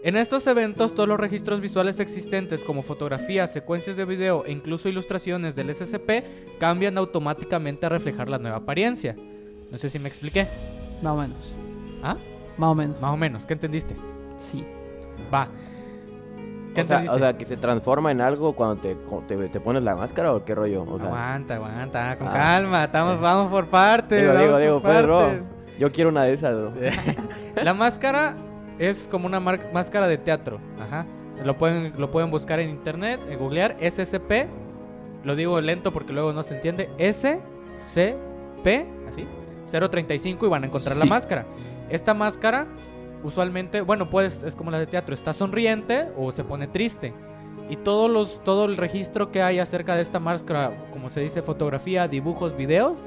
En estos eventos, todos los registros visuales existentes, como fotografías, secuencias de video e incluso ilustraciones del SCP, cambian automáticamente a reflejar la nueva apariencia. No sé si me expliqué. Más o menos. ¿Ah? Más o menos. Más o menos, ¿qué entendiste? Sí. Va. ¿Qué O sea, entendiste? o sea, que se transforma en algo cuando te, te, te pones la máscara o qué rollo. O sea, aguanta, aguanta, con Ah. calma, estamos, vamos por partes. digo, digo, digo, pues, bro. Yo quiero una de esas, bro. La máscara es como una máscara de teatro. Ajá. Lo pueden, lo pueden buscar en internet, en googlear SCP. Lo digo lento porque luego no se entiende. SCP, así, 035 y van a encontrar la máscara. Esta máscara usualmente, bueno, pues es como la de teatro, está sonriente o se pone triste. Y todos los, todo el registro que hay acerca de esta máscara, como se dice, fotografía, dibujos, videos,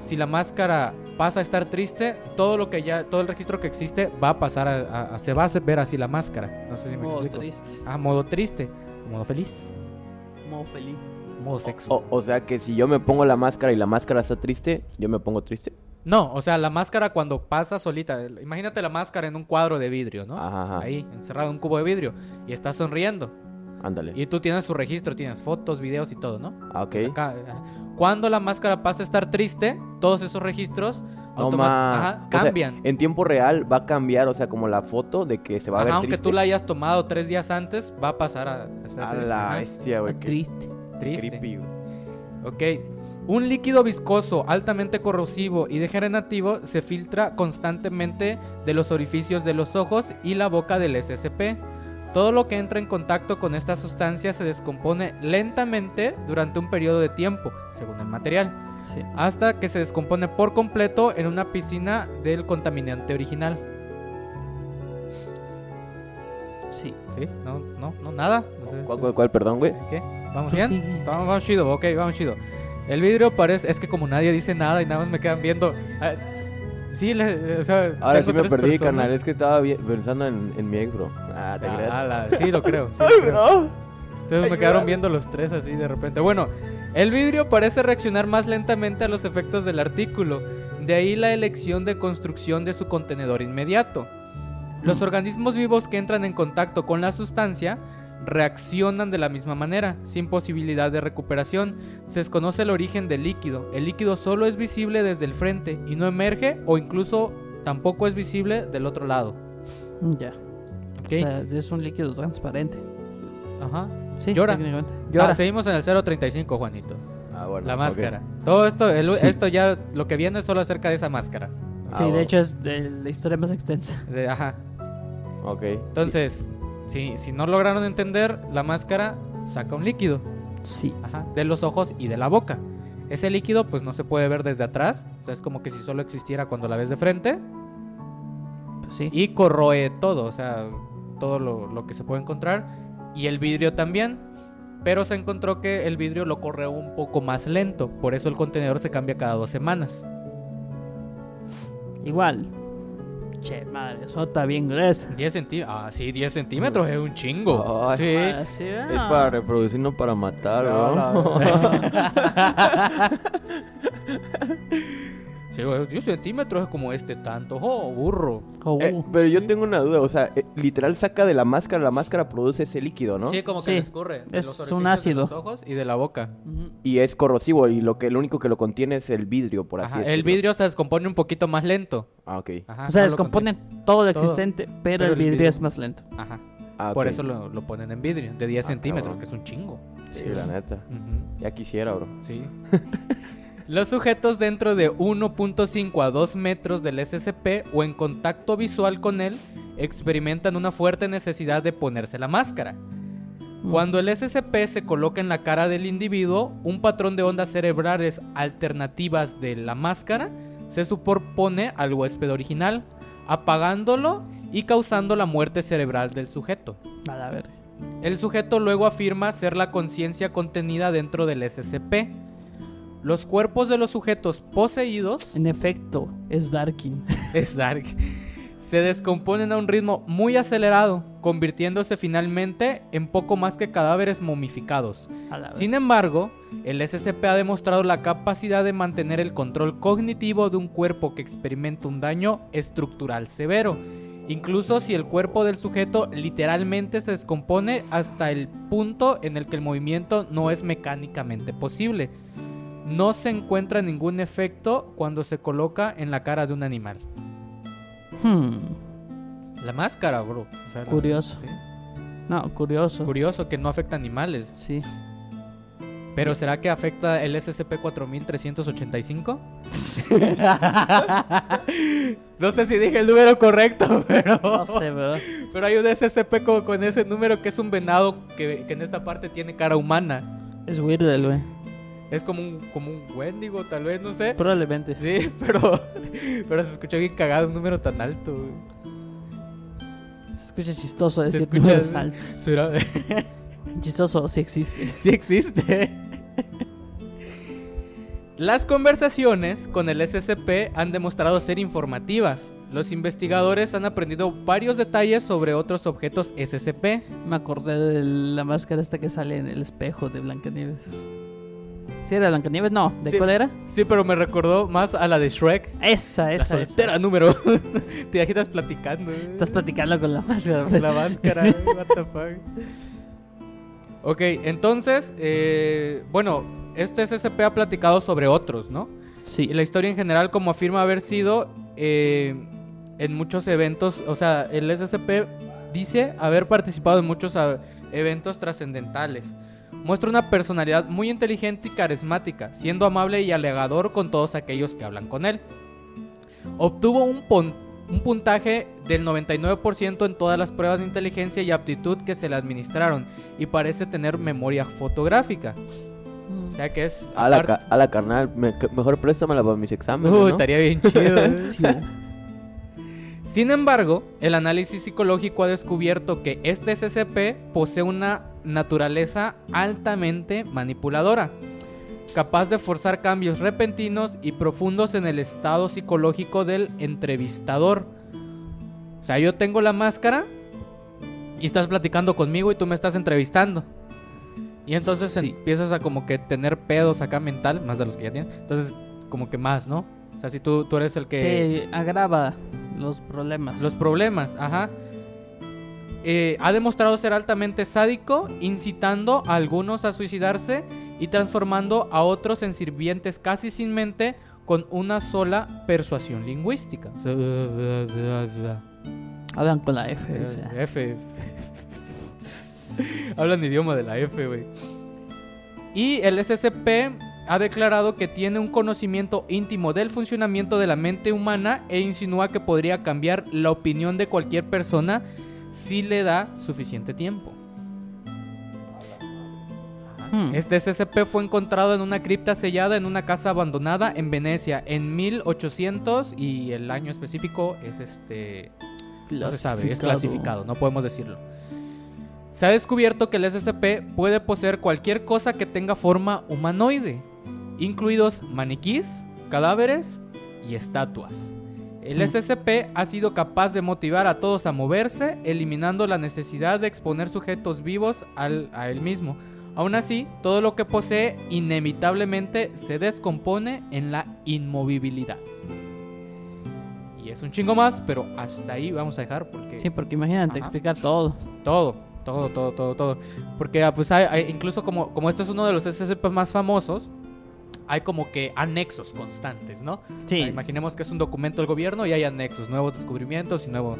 si la máscara pasa a estar triste, todo lo que ya, todo el registro que existe va a pasar a, a- a- se va a ver así la máscara. No sé si me Modo explico. triste. Ah, modo triste, modo feliz, Modo feliz. modo sexo. O, o sea que si yo me pongo la máscara y la máscara está triste, yo me pongo triste. No, o sea, la máscara cuando pasa solita, imagínate la máscara en un cuadro de vidrio, ¿no? Ajá, ajá. Ahí, encerrado en un cubo de vidrio y está sonriendo. Ándale. Y tú tienes su registro, tienes fotos, videos y todo, ¿no? Ah, ok. Acá, eh, cuando la máscara pasa a estar triste, todos esos registros No ajá, o sea, cambian. en tiempo real va a cambiar, o sea, como la foto de que se va a Ajá, ver aunque triste. tú la hayas tomado tres días antes, va a pasar a, a A la bestia, güey. Triste. triste. creepy. Ok. Un líquido viscoso, altamente corrosivo y degenerativo se filtra constantemente de los orificios de los ojos y la boca del SCP. Todo lo que entra en contacto con esta sustancia se descompone lentamente durante un periodo de tiempo, según el material, Sí. hasta que se descompone por completo en una piscina del contaminante original. Sí. ¿Sí? No, no, no, nada. ¿Cuál, cuál, cuál? Perdón, güey. ¿Qué? ¿Vamos bien? Vamos, vamos chido, ok, vamos chido. El vidrio parece, es que como nadie dice nada y nada más me quedan viendo. ah, sí, le- o sea. Ahora sí me perdí, personas. carnal. Es que estaba pensando en, en mi ex, bro. Ah, te Ah, sí, lo creo. sí, lo Ay, creo. bro. Entonces me quedaron viendo los tres así de repente. Bueno, el vidrio parece reaccionar más lentamente a los efectos del artículo. De ahí la elección de construcción de su contenedor inmediato. Los Mm. organismos vivos que entran en contacto con la sustancia reaccionan de la misma manera, sin posibilidad de recuperación. Se desconoce el origen del líquido. El líquido solo es visible desde el frente y no emerge o incluso tampoco es visible del otro lado. Ya. O sea, es un líquido transparente. Ajá. Sí, Llora. técnicamente. Ah, Llora. seguimos en el 035, Juanito. Ah, bueno. La máscara. Todo esto, el- Sí. esto ya, lo que viene es solo acerca de esa máscara. Ah, Sí, bueno. de hecho es de la historia más extensa. De- ajá. Ok. Entonces, si, si no lograron entender, la máscara saca un líquido. Sí. Ajá. De los ojos y de la boca. Ese líquido, pues no se puede ver desde atrás. O sea, es como que si solo existiera cuando la ves de frente. Pues sí. Y corroe todo. O sea, todo lo, lo que se puede encontrar. Y el vidrio también. Pero se encontró que el vidrio lo corre un poco más lento. Por eso el contenedor se cambia cada dos semanas. Igual. Che, madre, eso está bien gruesa. 10 centímetros. Ah, sí, 10 centímetros es un chingo. Ay. sí. Ah, sí, Es ah. para reproducir, no para matar, Ah, bro. Sí, güey, 10 centímetros es como este tanto. Oh, burro. Oh, Eh, pero yo tengo una duda, o sea, eh, literal saca de la máscara, la máscara produce ese líquido, ¿no? Sí, como que Sí. escurre. de Es los un ácido. De los ojos y de la boca. Y es corrosivo y lo que lo único que lo contiene es el vidrio, por así Ajá, decirlo. el vidrio se descompone un poquito más lento. Ah, ok. Ajá, O sea, no lo descomponen todo lo Todo. existente, pero, Pero el el vidrio, vidrio- es más lento. Ajá. Ah, Por eso lo, lo ponen en vidrio, de 10 Ah, centímetros, cabrón. que es un chingo. Sí, la neta. Ya quisiera, bro. Sí. Los sujetos dentro de 1.5 a 2 metros del SCP o en contacto visual con él experimentan una fuerte necesidad de ponerse la máscara. Cuando el SCP se coloca en la cara del individuo, un patrón de ondas cerebrales alternativas de la máscara se superpone al huésped original, apagándolo y causando la muerte cerebral del sujeto. A. El sujeto luego afirma ser la conciencia contenida dentro del SCP. Los cuerpos de los sujetos poseídos En efecto, es Darkin. es Dark. Se descomponen a un ritmo muy acelerado, convirtiéndose finalmente en poco más que cadáveres momificados. Sin embargo, el SCP ha demostrado la capacidad de mantener el control cognitivo de un cuerpo que experimenta un daño estructural severo, incluso si el cuerpo del sujeto literalmente se descompone hasta el punto en el que el movimiento no es mecánicamente posible. No se encuentra ningún efecto cuando se coloca en la cara de un animal. Hmm, La máscara, bro. O sea, la- Curioso. sí. No, curioso. Curioso que no afecta a animales. Sí. Pero ¿será que afecta el SCP-4385? no sé si dije el número correcto, pero... No sé, bro. Pero hay un SCP con, con ese número que es un venado que, que en esta parte tiene cara humana. Es weird, güey. Es como un, como un Wendigo, tal vez, no sé. Probablemente. Sí, pero, pero se escucha bien cagado un número tan alto. güey. escucha chistoso Se decir escucha- números altos. ¿Será? Chistoso, sí existe. sí existe. Las conversaciones con el SCP han demostrado ser informativas. Los investigadores han aprendido varios detalles sobre otros objetos SCP. Me acordé de la máscara esta que sale en el espejo de Blancanieves. ¿Sí era Blancanieves? No, ¿de Sí. cuál era? Sí, pero me recordó más a la de Shrek. Esa, La esa, esa. soltera número. Te imaginas platicando. ¿eh? Estás platicando con la máscara. La máscara, ¿eh? what the fuck. Ok, entonces, eh, bueno, este SCP ha platicado sobre otros, ¿no? Sí. Y la historia en general, como afirma haber sido eh, en muchos eventos, o sea, el SCP dice haber participado en muchos ah, eventos trascendentales. Muestra una personalidad muy inteligente y carismática, siendo amable y alegador con todos aquellos que hablan con él. Obtuvo un, pon- un puntaje del 99% en todas las pruebas de inteligencia y aptitud que se le administraron y parece tener memoria fotográfica. O sea que es... A la, aparte- ca- a la carnal, me- mejor préstamela para mis exámenes, Uy, ¿no? estaría bien chido. ¿eh? Sin embargo, el análisis psicológico ha descubierto que este SCP posee una naturaleza altamente manipuladora, capaz de forzar cambios repentinos y profundos en el estado psicológico del entrevistador. O sea, yo tengo la máscara y estás platicando conmigo y tú me estás entrevistando. Y entonces Sí. empiezas a como que tener pedos acá mental, más de los que ya tienes. Entonces, como que más, ¿no? O sea, si tú, tú eres el que... Que agrava los problemas. Los problemas, ajá. Eh, ha demostrado ser altamente sádico, incitando a algunos a suicidarse y transformando a otros en sirvientes casi sin mente con una sola persuasión lingüística. Hablan con la F. o sea. F. Hablan idioma de la F, güey. Y el SCP ha declarado que tiene un conocimiento íntimo del funcionamiento de la mente humana e insinúa que podría cambiar la opinión de cualquier persona si le da suficiente tiempo. Hmm. Este SCP fue encontrado en una cripta sellada en una casa abandonada en Venecia en 1800 y el año específico es este no se sabe, es clasificado, no podemos decirlo. Se ha descubierto que el SCP puede poseer cualquier cosa que tenga forma humanoide, incluidos maniquís, cadáveres y estatuas. El. SCP ha sido capaz de motivar a todos a moverse, eliminando la necesidad de exponer sujetos vivos al- a él mismo. Aún así, todo lo que posee inevitablemente se descompone en la inmovibilidad. Y es un chingo más, pero hasta ahí vamos a dejar porque Sí, porque imagínate Ajá. explicar todo. todo, todo, todo, todo, todo. Porque ah, pues hay, hay- incluso como, como este es uno de los SCP más famosos, hay como que anexos constantes, ¿no? Sí. O sea, imaginemos que es un documento del gobierno y hay anexos, nuevos descubrimientos y nuevo.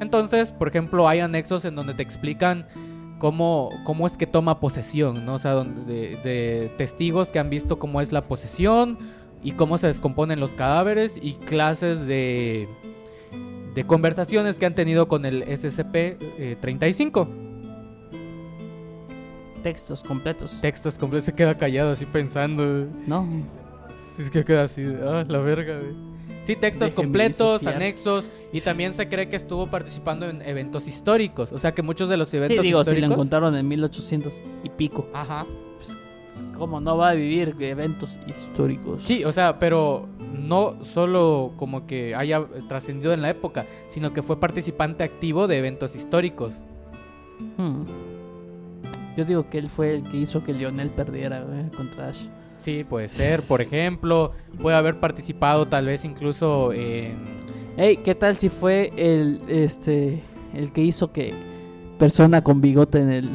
Entonces, por ejemplo, hay anexos en donde te explican cómo, cómo es que toma posesión, ¿no? O sea, donde- de, de testigos que han visto cómo es la posesión y cómo se descomponen los cadáveres y clases de, de conversaciones que han tenido con el SCP-35. Textos completos. Textos completos, se queda callado así pensando. no. Es que queda así, ah, la verga, güey. Sí, textos Déjeme completos, disociar. anexos, y también se cree que estuvo participando en eventos históricos. O sea que muchos de los Sí, eventos digo, si lo encontraron en 1800 y pico. Ajá. ¿Cómo no va a vivir eventos históricos? Sí, o sea, pero no solo como que haya trascendido en la época, sino que fue participante activo de eventos históricos. Hmm. Yo digo que él fue el que hizo que Lionel perdiera güey, contra Ash. Sí, puede ser, por ejemplo, puede haber participado tal vez incluso en... Ey, ¿qué tal si fue el este el que hizo que persona con bigote en el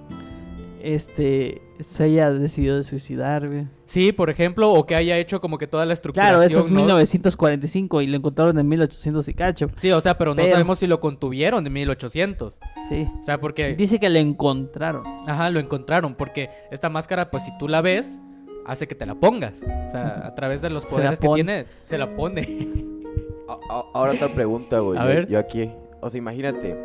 este se haya decidido de suicidar, güey? Sí, por ejemplo, o que haya hecho como que toda la estructuración. Claro, esto es ¿no? 1945 y lo encontraron en 1800 y cacho. Sí, o sea, pero no sabemos si lo contuvieron en 1800. Sí. O sea, porque... Dice que lo encontraron. Ajá, lo encontraron, porque esta máscara, pues si tú la ves, hace que te la pongas. O sea, a través de los poderes que tiene, se la pone. Ahora otra pregunta, güey. A yo, ver. yo aquí. O sea, imagínate.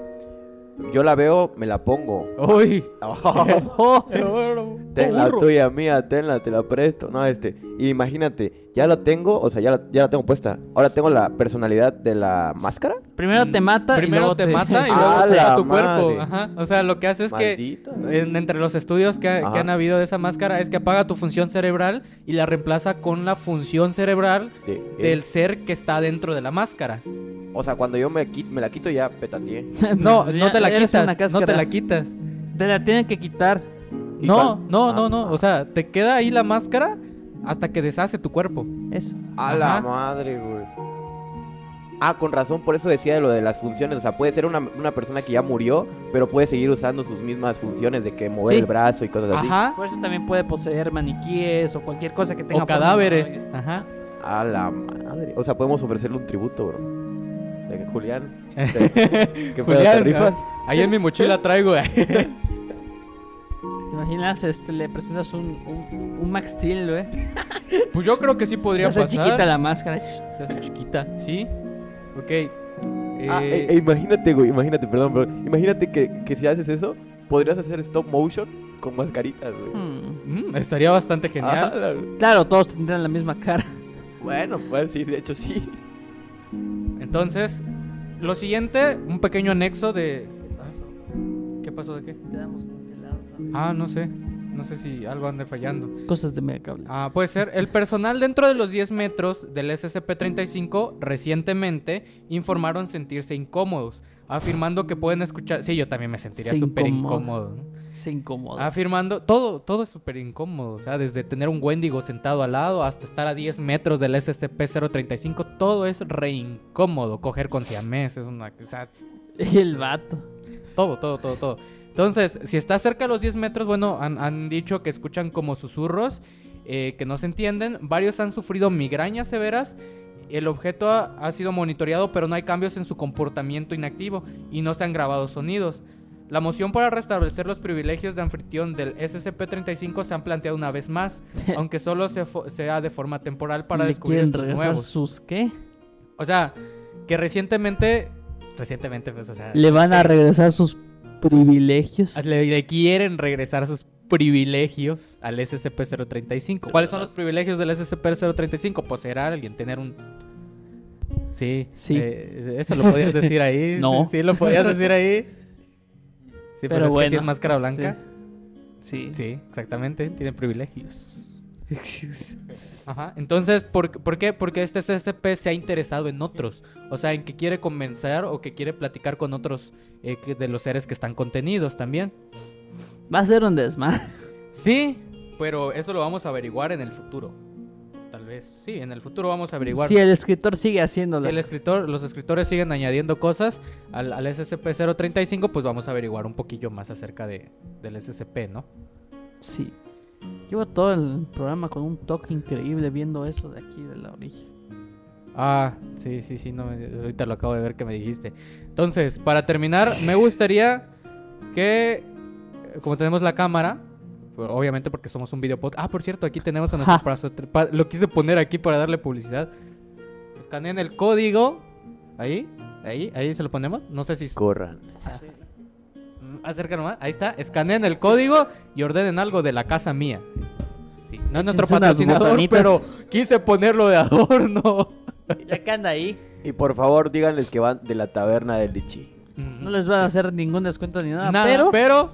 yo la veo, me la pongo. Uy. ten la Burro. tuya mía, tenla, te la presto. No, este. Y imagínate, ya la tengo, o sea, ya la, ya la tengo puesta. Ahora tengo la personalidad de la máscara. Primero te mata y Primero luego te mata y ¡A luego se va tu cuerpo. Ajá. O sea, lo que hace es que en- entre los estudios que, han habido de esa máscara es que apaga tu función cerebral y la reemplaza con la función cerebral De- del ser que está dentro de la máscara. O sea, cuando yo me, la quito ya petateé. No, no te la quitas. No te la quitas. Te la tienen que quitar. ¿Y No, cuál? no, Ah, no, no. ah. O sea, te queda ahí la máscara hasta que deshace tu cuerpo. Eso. A la madre, güey. Ah, con razón, por eso decía de lo de las funciones. O sea, puede ser una, una persona que ya murió, pero puede seguir usando sus mismas funciones de que mover Sí. el brazo y cosas así. Ajá. Por eso también puede poseer maniquíes o cualquier cosa que tenga O forma cadáveres. Ajá. A la madre. O sea, podemos ofrecerle un tributo, bro. De que, Julián, ¿te- ¿qué pedo, Julián, te rifas? Ahí en mi mochila traigo. ¿Te imaginas? Este, le presentas un, un, un Max Steel, güey. pues yo creo que sí Se podría hace pasar. chiquita la máscara. Se hace chiquita, ¿sí? Ok. Ah, Eh, eh, eh, imagínate, güey, imagínate, perdón, bro. Imagínate que, que si haces eso, podrías hacer stop motion con mascaritas, güey. Hmm. mm, estaría bastante Ah, genial. la- Claro, todos tendrán la misma cara. Bueno, pues sí, de hecho sí. Entonces, lo siguiente, un pequeño anexo de... ¿Qué pasó de qué? Quedamos. Ah, no sé. No sé si algo ande fallando. Cosas de mega cable. Ah, puede ser. El personal dentro de los 10 metros del SCP-35 recientemente informaron sentirse incómodos, afirmando que pueden escuchar... Sí, yo también me sentiría Se súper incómodo. Se incomoda. Afirmando, todo, todo es súper incómodo, o sea, desde tener un Wendigo sentado al lado hasta estar a 10 metros del SCP-035, todo es re incómodo, coger con siamés, es una... o sea, el vato. todo, todo, todo, todo. Entonces, si estás cerca de los 10 metros, bueno, han, han dicho que escuchan como susurros eh, que no se entienden. Varios han sufrido migrañas severas. El objeto ha, ha sido monitoreado, pero no hay cambios en su comportamiento inactivo y no se han grabado sonidos. La moción para restablecer los privilegios de anfitrión del SCP-35 se han planteado una vez más, aunque solo se sea de forma temporal para ¿Le descubrir quieren estos nuevos. sus qué? O sea, que recientemente, recientemente, pues, o sea, Le van a eh, regresar sus privilegios. le, le quieren regresar sus privilegios al SCP-035. ¿Cuáles son los privilegios del SCP-035? Poseer a alguien, tener un... Sí, Sí. eh, eso lo podías decir ahí. No. Sí, sí, lo podías decir ahí. Sí, pues Pero es que bueno, sí es máscara este, blanca. Sí. Sí, exactamente. Tienen privilegios. Ajá. Entonces, ¿por, por qué? Porque este SCP se ha interesado en otros. O sea, en que quiere convencer o que quiere platicar con otros eh, de los seres que están contenidos también. Va a ser un desmadre. Sí, pero eso lo vamos a averiguar en el futuro. Tal vez. Sí, en el futuro vamos a averiguar. Si el escritor sigue haciendo Si el escritor, los escritores siguen añadiendo cosas al, al SCP-035, pues vamos a averiguar un poquillo más acerca de, del SCP, ¿no? Sí. Llevo todo el programa con un toque increíble viendo eso de aquí de la orilla. Ah, sí, sí, sí, no, me- ahorita lo acabo de ver que me dijiste. Entonces, para terminar, me gustaría que, eh, como tenemos la cámara, pues, obviamente porque somos un video podcast. Ah, por cierto, aquí tenemos a nuestro Ja. brazo. pa- Lo quise poner aquí para darle publicidad. Escaneen el código. Ahí, ahí, ahí se lo ponemos. No sé si... Corran. Mm, Acerca nomás. Ahí está. Escaneen el código y ordenen algo de la casa mía. Sí. No es nuestro patrocinador, pero quise ponerlo de adorno. Ya que anda ahí, Y por favor, díganles que van de la taberna del Lichi. no les van a hacer ningún descuento ni nada, Nada, pero, pero,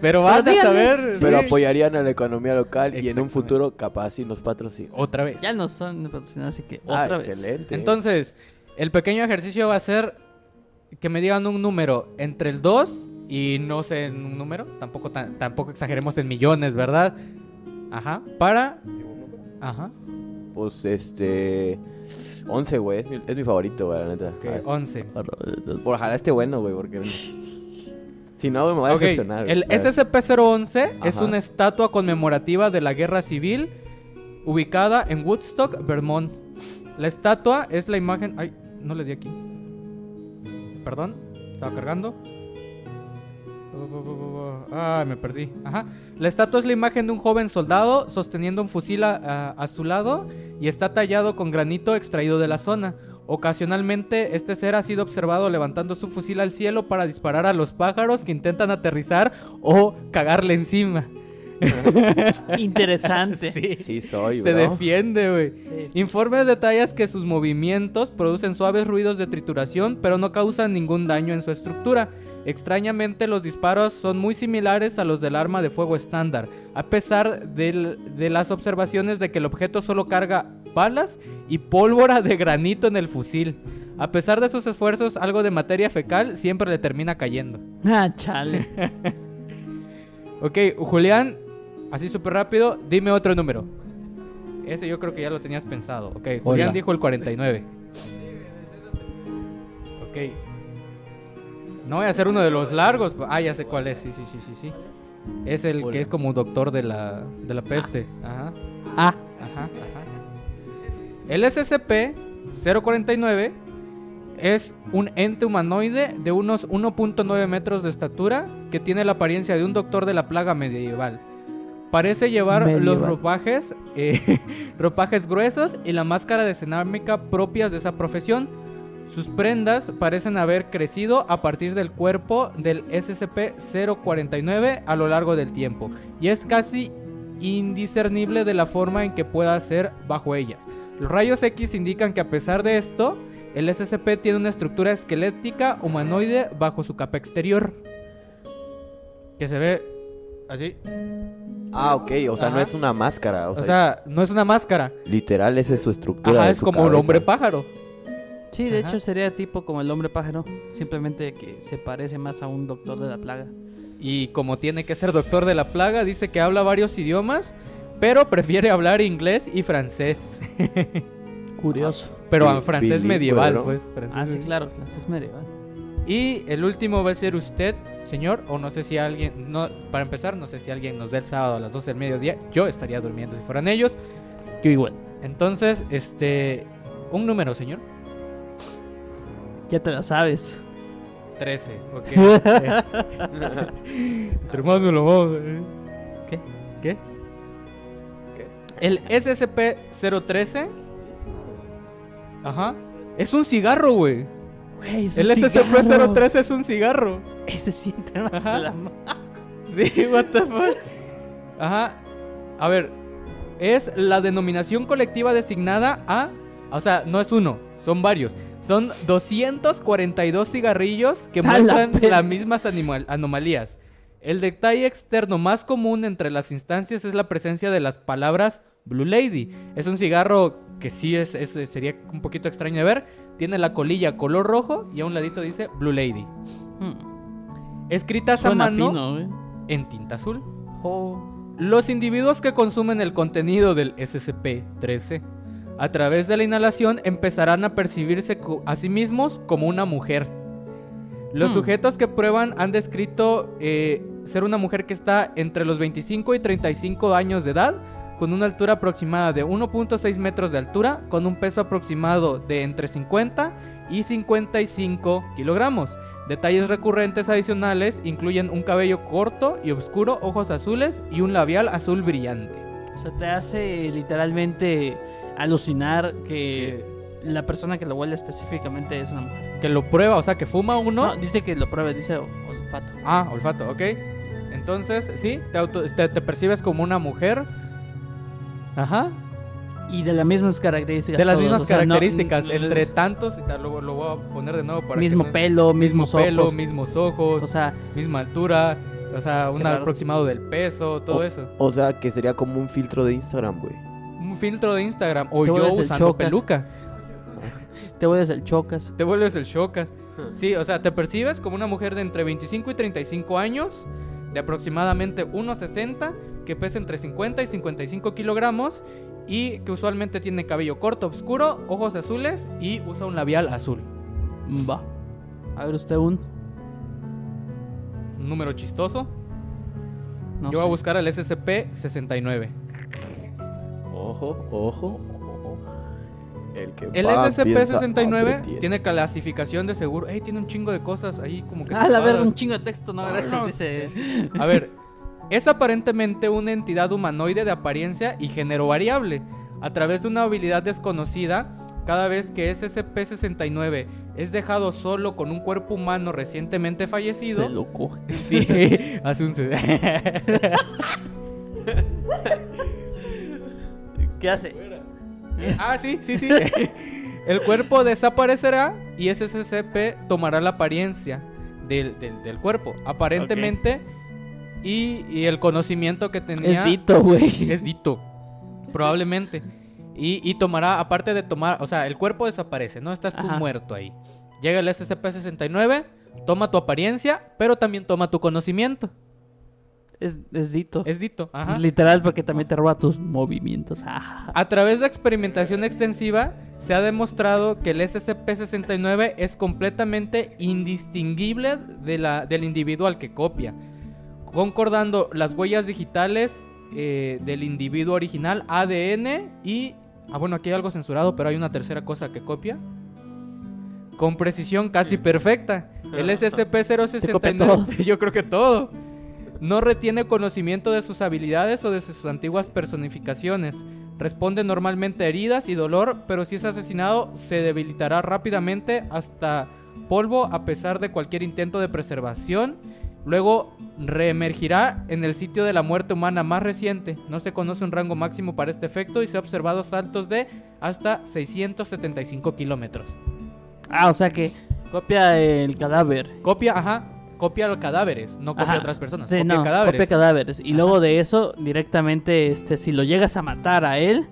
pero, van a saber. sí. Pero apoyarían a la economía local y en un futuro capaz si nos patrocinan. Otra vez. ya no son patrocinados, así que Ah, otra vez. excelente. Entonces, el pequeño ejercicio va a ser que me digan un número entre el 2 y no sé en un número. Tampoco, tampoco exageremos en millones, ¿verdad? Ajá. Para. Ajá. Pues este. 11, güey. Es mi, es mi favorito, güey, la neta. Ok, A ver. 11. Por ojalá esté bueno, güey, porque. Si no, me voy a Ok, decepcionar. El A ver. SCP-011 es una estatua conmemorativa de la guerra civil ubicada en Woodstock, Vermont. La estatua es la imagen. Ay, no le di aquí. Perdón, estaba cargando. Ah, me perdí. Ajá. La estatua es la imagen de un joven soldado sosteniendo un fusil a, a- a su lado y está tallado con granito extraído de la zona. Ocasionalmente, este ser ha sido observado levantando su fusil al cielo para disparar a los pájaros que intentan aterrizar o cagarle encima. Interesante. Sí. Sí soy, Se bro. defiende, güey. Sí. Informes detallan que sus movimientos producen suaves ruidos de trituración, pero no causan ningún daño en su estructura. Extrañamente, los disparos son muy similares a los del arma de fuego estándar, a pesar del- de las observaciones de que el objeto solo carga balas y pólvora de granito en el fusil. A pesar de sus esfuerzos, algo de materia fecal siempre le termina cayendo. Ah, chale. Ok, Julián, así súper rápido, dime otro número. Ese yo creo que ya lo tenías pensado. Ok, Julián Hola. dijo el 49. Ok. No voy a hacer uno de los largos. Ah, ya sé cuál es. Sí, sí, sí, sí, sí. Es el que es como doctor de la, de la peste. Ajá, Ah, ajá, ajá. El SCP-049 es un ente humanoide de unos 1.9 metros de estatura que tiene la apariencia de un doctor de la plaga medieval. Parece llevar los ropajes, eh, ropajes gruesos y la máscara de cerámica propias de esa profesión. Sus prendas parecen haber crecido a partir del cuerpo del SCP-049 a lo largo del tiempo y es casi indiscernible de la forma en que pueda ser bajo ellas. Los rayos X indican que a pesar de esto, el SCP tiene una estructura esquelética humanoide bajo su capa exterior. Que se ve así. Ah, ok, o sea, no es una máscara. O, O sea, sea, no es una máscara. literal, esa es su estructura. Ajá, de es su como el hombre pájaro. Sí, de Ajá. hecho sería tipo como el hombre pájaro. Simplemente que se parece más a un doctor de la plaga. Y como tiene que ser doctor de la plaga, dice que habla varios idiomas, pero prefiere hablar inglés y francés. Curioso. Pero Bi- a francés medieval, ¿no? pues. francés Ah, sí, medieval. claro, es medieval. Y el último va a ser usted, señor, o no sé si alguien, no, para empezar, no sé si alguien nos dé el sábado a las 12 del mediodía. Yo estaría durmiendo si fueran ellos. Yo igual. Entonces, este, un número, señor. Ya te la sabes. 13, ok. Entre más me lo vamos, eh. ¿Qué? ¿Qué? El SCP-013. Ajá. Es un cigarro, güey. El un cigarro. SCP-013 es un cigarro. Este siente más Ajá. la ma- Sí, what the fuck. Ajá. A ver, es la denominación colectiva designada a. O sea, no es uno, son varios. Son 242 cigarrillos que la muestran las mismas anomalías. El detalle externo más común entre las instancias es la presencia de las palabras Blue Lady. Es un cigarro que sí es, es- sería un poquito extraño de ver. Tiene la colilla color rojo y a un ladito dice Blue Lady. Hmm. Escritas a mano fino, güey. en tinta azul. Los individuos que consumen el contenido del SCP-13 a través de la inhalación empezarán a percibirse a sí mismos como una mujer. Los Hmm. sujetos que prueban han descrito eh, ser una mujer que está entre los 25 y 35 años de edad, con una altura aproximada de 1.6 metros de altura, con un peso aproximado de entre 50 y 55 kilogramos. Detalles recurrentes adicionales incluyen un cabello corto y oscuro, ojos azules y un labial azul brillante. O sea, te hace literalmente alucinar que la persona que lo huele específicamente es una mujer. Que lo prueba, o sea, que fuma uno. No, dice que lo pruebe, dice ol- olfato. Ah, olfato, ok. Entonces, sí, te, auto- te, te percibes como una mujer. Ajá. Y de las mismas características. De las todos, mismas o sea, no- características, n- entre tantos, y tal, luego lo voy a poner de nuevo para mismo que pelo, mismo mismos pelo, ojos. mismos ojos, O sea, misma altura, o sea, un aproximado del peso, todo O- eso. O sea, que sería como un filtro de Instagram, güey. Un filtro de Instagram o yo usando chocas. peluca. te vuelves el chocas. Te vuelves el chocas. Sí, o sea, te percibes como una mujer de entre 25 y 35 años, de aproximadamente 1,60, que pesa entre 50 y 55 kilogramos y que usualmente tiene cabello corto, oscuro, ojos azules y usa un labial azul. Va. A ver usted un. Un número chistoso. No Yo voy a buscar el SCP-69. Ojo, ojo. El que El va, piensa, SCP-69 abre, tiene clasificación de seguro. Ey, tiene un chingo de cosas ahí como que... Ah, la ver, un chingo de texto, no, gracias. no. Dice. A ver, es aparentemente una entidad humanoide de apariencia y género variable. A través de una habilidad desconocida, cada vez que SCP-69 es dejado solo con un cuerpo humano recientemente fallecido. Se lo coge. Sí, hace un... ¿Qué hace? ah, sí, sí, sí. El cuerpo desaparecerá y ese SCP tomará la apariencia del, del- del cuerpo. Aparentemente, y, y el conocimiento que tenía Es Dito, güey. es dito. Probablemente. Y, y tomará, aparte de tomar, o sea, el cuerpo desaparece, ¿no? Estás tú Ajá. muerto ahí. Llega el SCP-69, toma tu apariencia, pero también toma tu conocimiento. Es, es Dito. Es dito. Ajá. Literal, porque también te roba tus movimientos. Ah. A través de experimentación extensiva, se ha demostrado que el SCP-69 es completamente indistinguible de la, del individuo al que copia, concordando las huellas digitales eh, del individuo original, ADN y... Ah, bueno, aquí hay algo censurado, pero hay una tercera cosa que copia. Con precisión casi perfecta. El Te copia todo. SCP-069... Yo creo que todo. No retiene conocimiento de sus habilidades o de sus antiguas personificaciones. Responde normalmente a heridas y dolor, pero si es asesinado se debilitará rápidamente hasta polvo a pesar de cualquier intento de preservación. Luego reemergirá en el sitio de la muerte humana más reciente. No se conoce un rango máximo para este efecto y se ha observado saltos de hasta 675 kilómetros. Ah, o sea que copia el cadáver. Copia, ajá, copia los cadáveres, no copia Ajá. otras personas. Sí, copia no, cadáveres. copia cadáveres. Y Ajá. luego de eso, directamente, este, si lo llegas a matar a él,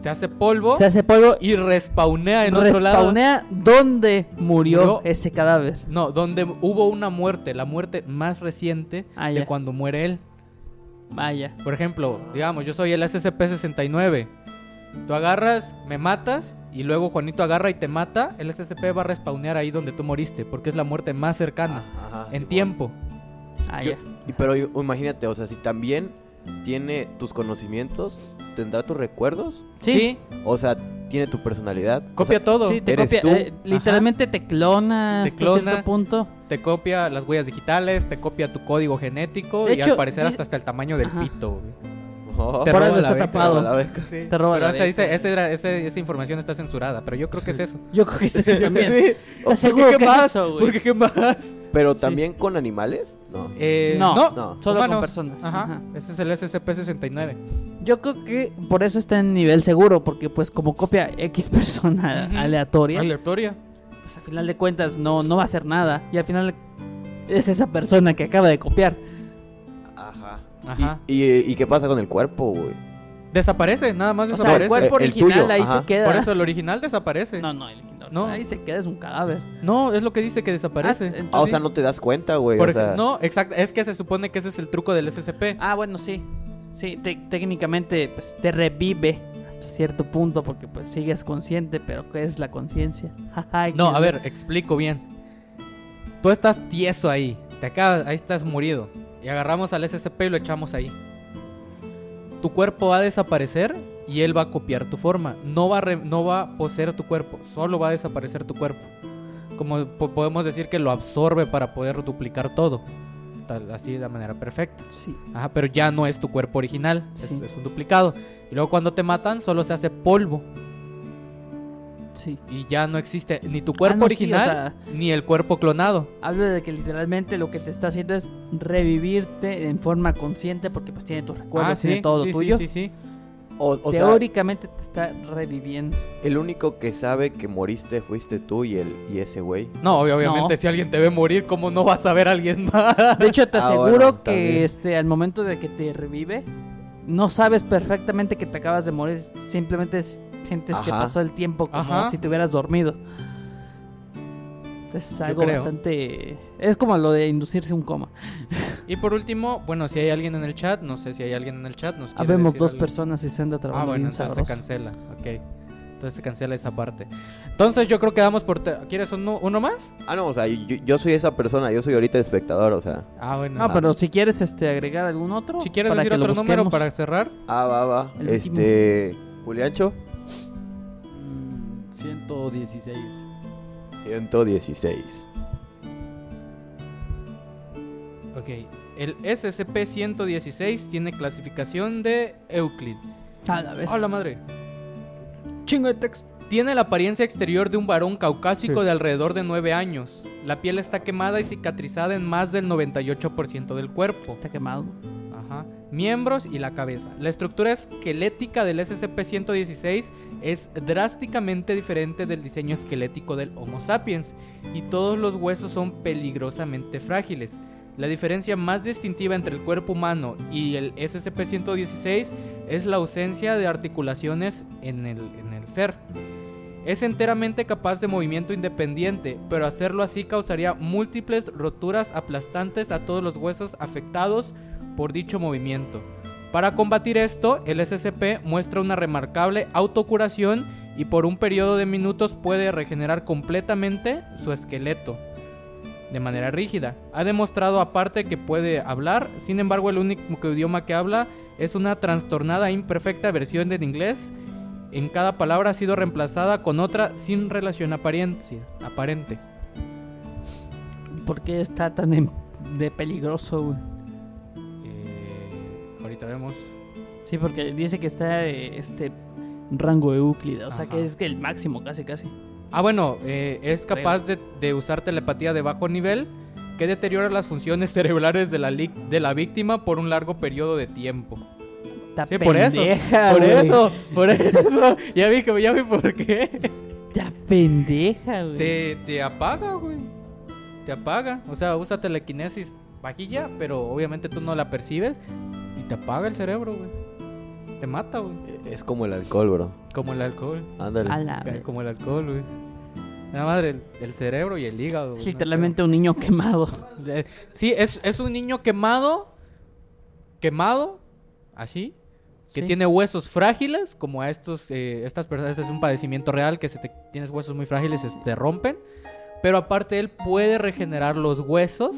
Se hace polvo se hace polvo y respawnea en otro lado. respawnea donde murió, Murió. ese cadáver. No, donde hubo una muerte, la muerte más reciente Ah, de cuando muere él. Vaya. Por ejemplo, digamos, yo soy el SCP-69. Tú agarras, me matas, y luego Juanito agarra y te mata. El SCP va a respawnear ahí donde tú moriste, porque es la muerte más cercana Ajá, en sí, tiempo. Ah, Yo- ya. y- pero yo- imagínate, o sea, si también tiene tus conocimientos, tendrá tus recuerdos, Sí, o sea, tiene tu personalidad. O copia sea, todo. sí, te ¿eres copia. tú? eh, literalmente te clona Te hasta clona. cierto punto. Te copia las huellas digitales, te copia tu código genético De y hecho, al parecer hasta, hasta el tamaño del Ajá. pito. güey. Oh, Te Por roba la está beca, tapado. la beca. Te roba Pero la esa, beca. dice- ese ese- esa información está censurada, pero yo creo que es eso. Yo creo que es ese también. Sí. ¿Estás seguro ¿Qué que es más? eso, güey? Porque qué más? Pero Sí. también con animales, no. Eh, No, no, no. Solo con humanos. personas. Ajá. Ajá. Ese es el SCP-69. Yo creo que por eso está en nivel seguro, porque pues como copia X persona Ujú. aleatoria, Aleatoria. pues al final de cuentas no, no va a hacer nada. Y al final es esa persona que acaba de copiar. Ajá. ¿Y, y, y qué pasa con el cuerpo, güey? Desaparece, nada más O sea, el desaparece. El original tuyo, ahí ajá. se queda. Por eso el original desaparece. No, No, no, el original No. ahí se queda, es un cadáver. es lo que dice que desaparece. Ah, entonces Ah, o sea, no te das cuenta, güey. O sea, no, exacto. Es que se supone que ese es el truco del SCP. Ah, bueno, sí. Sí, te- técnicamente pues te revive hasta cierto punto porque pues sigues consciente, pero ¿qué es la conciencia? No, ¿qué a ver, explico bien. Tú estás tieso ahí. Te acabas, ahí estás murido. Y agarramos al SCP y lo echamos ahí. Tu cuerpo va a desaparecer y él va a copiar tu forma. No va a, re- no va a poseer tu cuerpo, solo va a desaparecer tu cuerpo. Como po- podemos decir que lo absorbe para poder duplicar todo. Tal, así de manera perfecta. Sí. Ajá, pero ya no es tu cuerpo original, es- es un duplicado. Y luego cuando te matan solo se hace polvo. Sí. Y ya no existe ni tu cuerpo Ah, no, sí, original o sea, ni el cuerpo clonado. hablo de que literalmente lo que te está haciendo es revivirte en forma consciente porque pues tiene tus recuerdos, Ah, tiene todo sí, tuyo. Sí, sí, sí. o, o sea, Teóricamente te está reviviendo. el único que sabe que moriste fuiste tú y, el, y ese güey. No, obviamente No. si alguien te ve morir, ¿cómo no vas a ver a alguien más? De hecho, te Ah, aseguro bueno, que también. este al momento de que te revive, no sabes perfectamente que te acabas de morir. Simplemente s- sientes que pasó el tiempo como Ajá. si te hubieras dormido. Entonces es algo bastante... Es como lo de inducirse un coma. Y por último, bueno, si hay alguien en el chat, no sé si hay alguien en el chat, nos Habemos decir dos algo. personas y se anda Ah, trabajando bueno, bien entonces se cancela, ok. Entonces se cancela esa parte. Entonces yo creo que damos por... te- ¿Quieres uno, uno más? Ah, no, o sea, yo, yo soy esa persona, yo soy ahorita el espectador, o sea. Ah, bueno. No, pero si quieres este agregar algún otro. Si quieres para decir que lo otro número para cerrar. Ah, va, va. El este. Juliancho, Mm, 116. 116. Ok. El SCP-116 tiene clasificación de Euclid. A la vez. ¡A la madre! Chingo de texto. Tiene la apariencia exterior de un varón caucásico de alrededor de 9 años. La piel está quemada y cicatrizada en más del 98% del cuerpo. Está quemado. Miembros y la cabeza. La estructura esquelética del SCP-116 es drásticamente diferente del diseño esquelético del Homo sapiens y todos los huesos son peligrosamente frágiles. La diferencia más distintiva entre el cuerpo humano y el SCP-116 es la ausencia de articulaciones en el, en el ser. Es enteramente capaz de movimiento independiente, pero hacerlo así causaría múltiples roturas aplastantes a todos los huesos afectados por dicho movimiento. Para combatir esto, el SCP muestra una remarcable autocuración y por un periodo de minutos puede regenerar completamente su esqueleto de manera rígida. Ha demostrado aparte que puede hablar, sin embargo el único idioma que habla es una trastornada e imperfecta versión del inglés. En cada palabra ha sido reemplazada con otra sin relación apariencia- aparente. ¿Por qué está tan de peligroso? Ahorita vemos. Sí, porque dice que está eh, este rango Euclida, o sea Ajá. que es que el máximo casi casi. Ah, bueno, eh, es capaz de, de usar telepatía de bajo nivel que deteriora las funciones cerebrales de la, de la víctima por un largo periodo de tiempo. Está Sí, por eso, pendeja, por eso, por eso. Ya vi, ya vi por qué. Está pendeja, güey. Te, te apaga, güey. Te apaga. O sea, usa telequinesis vajilla, pero obviamente tú no la percibes te apaga el cerebro, güey. Te mata, güey. Es como el alcohol, bro. Como el alcohol. Ándale. Eh. Como el alcohol, güey. La madre, el, el cerebro y el hígado. Es no literalmente un niño quemado. Eh, Sí, es, es un niño quemado. Quemado. Así. Que Sí. tiene huesos frágiles. Como a estos, eh, estas personas. Este es un padecimiento real. Que se te, tienes huesos muy frágiles y se te rompen. Pero aparte, él puede regenerar los huesos.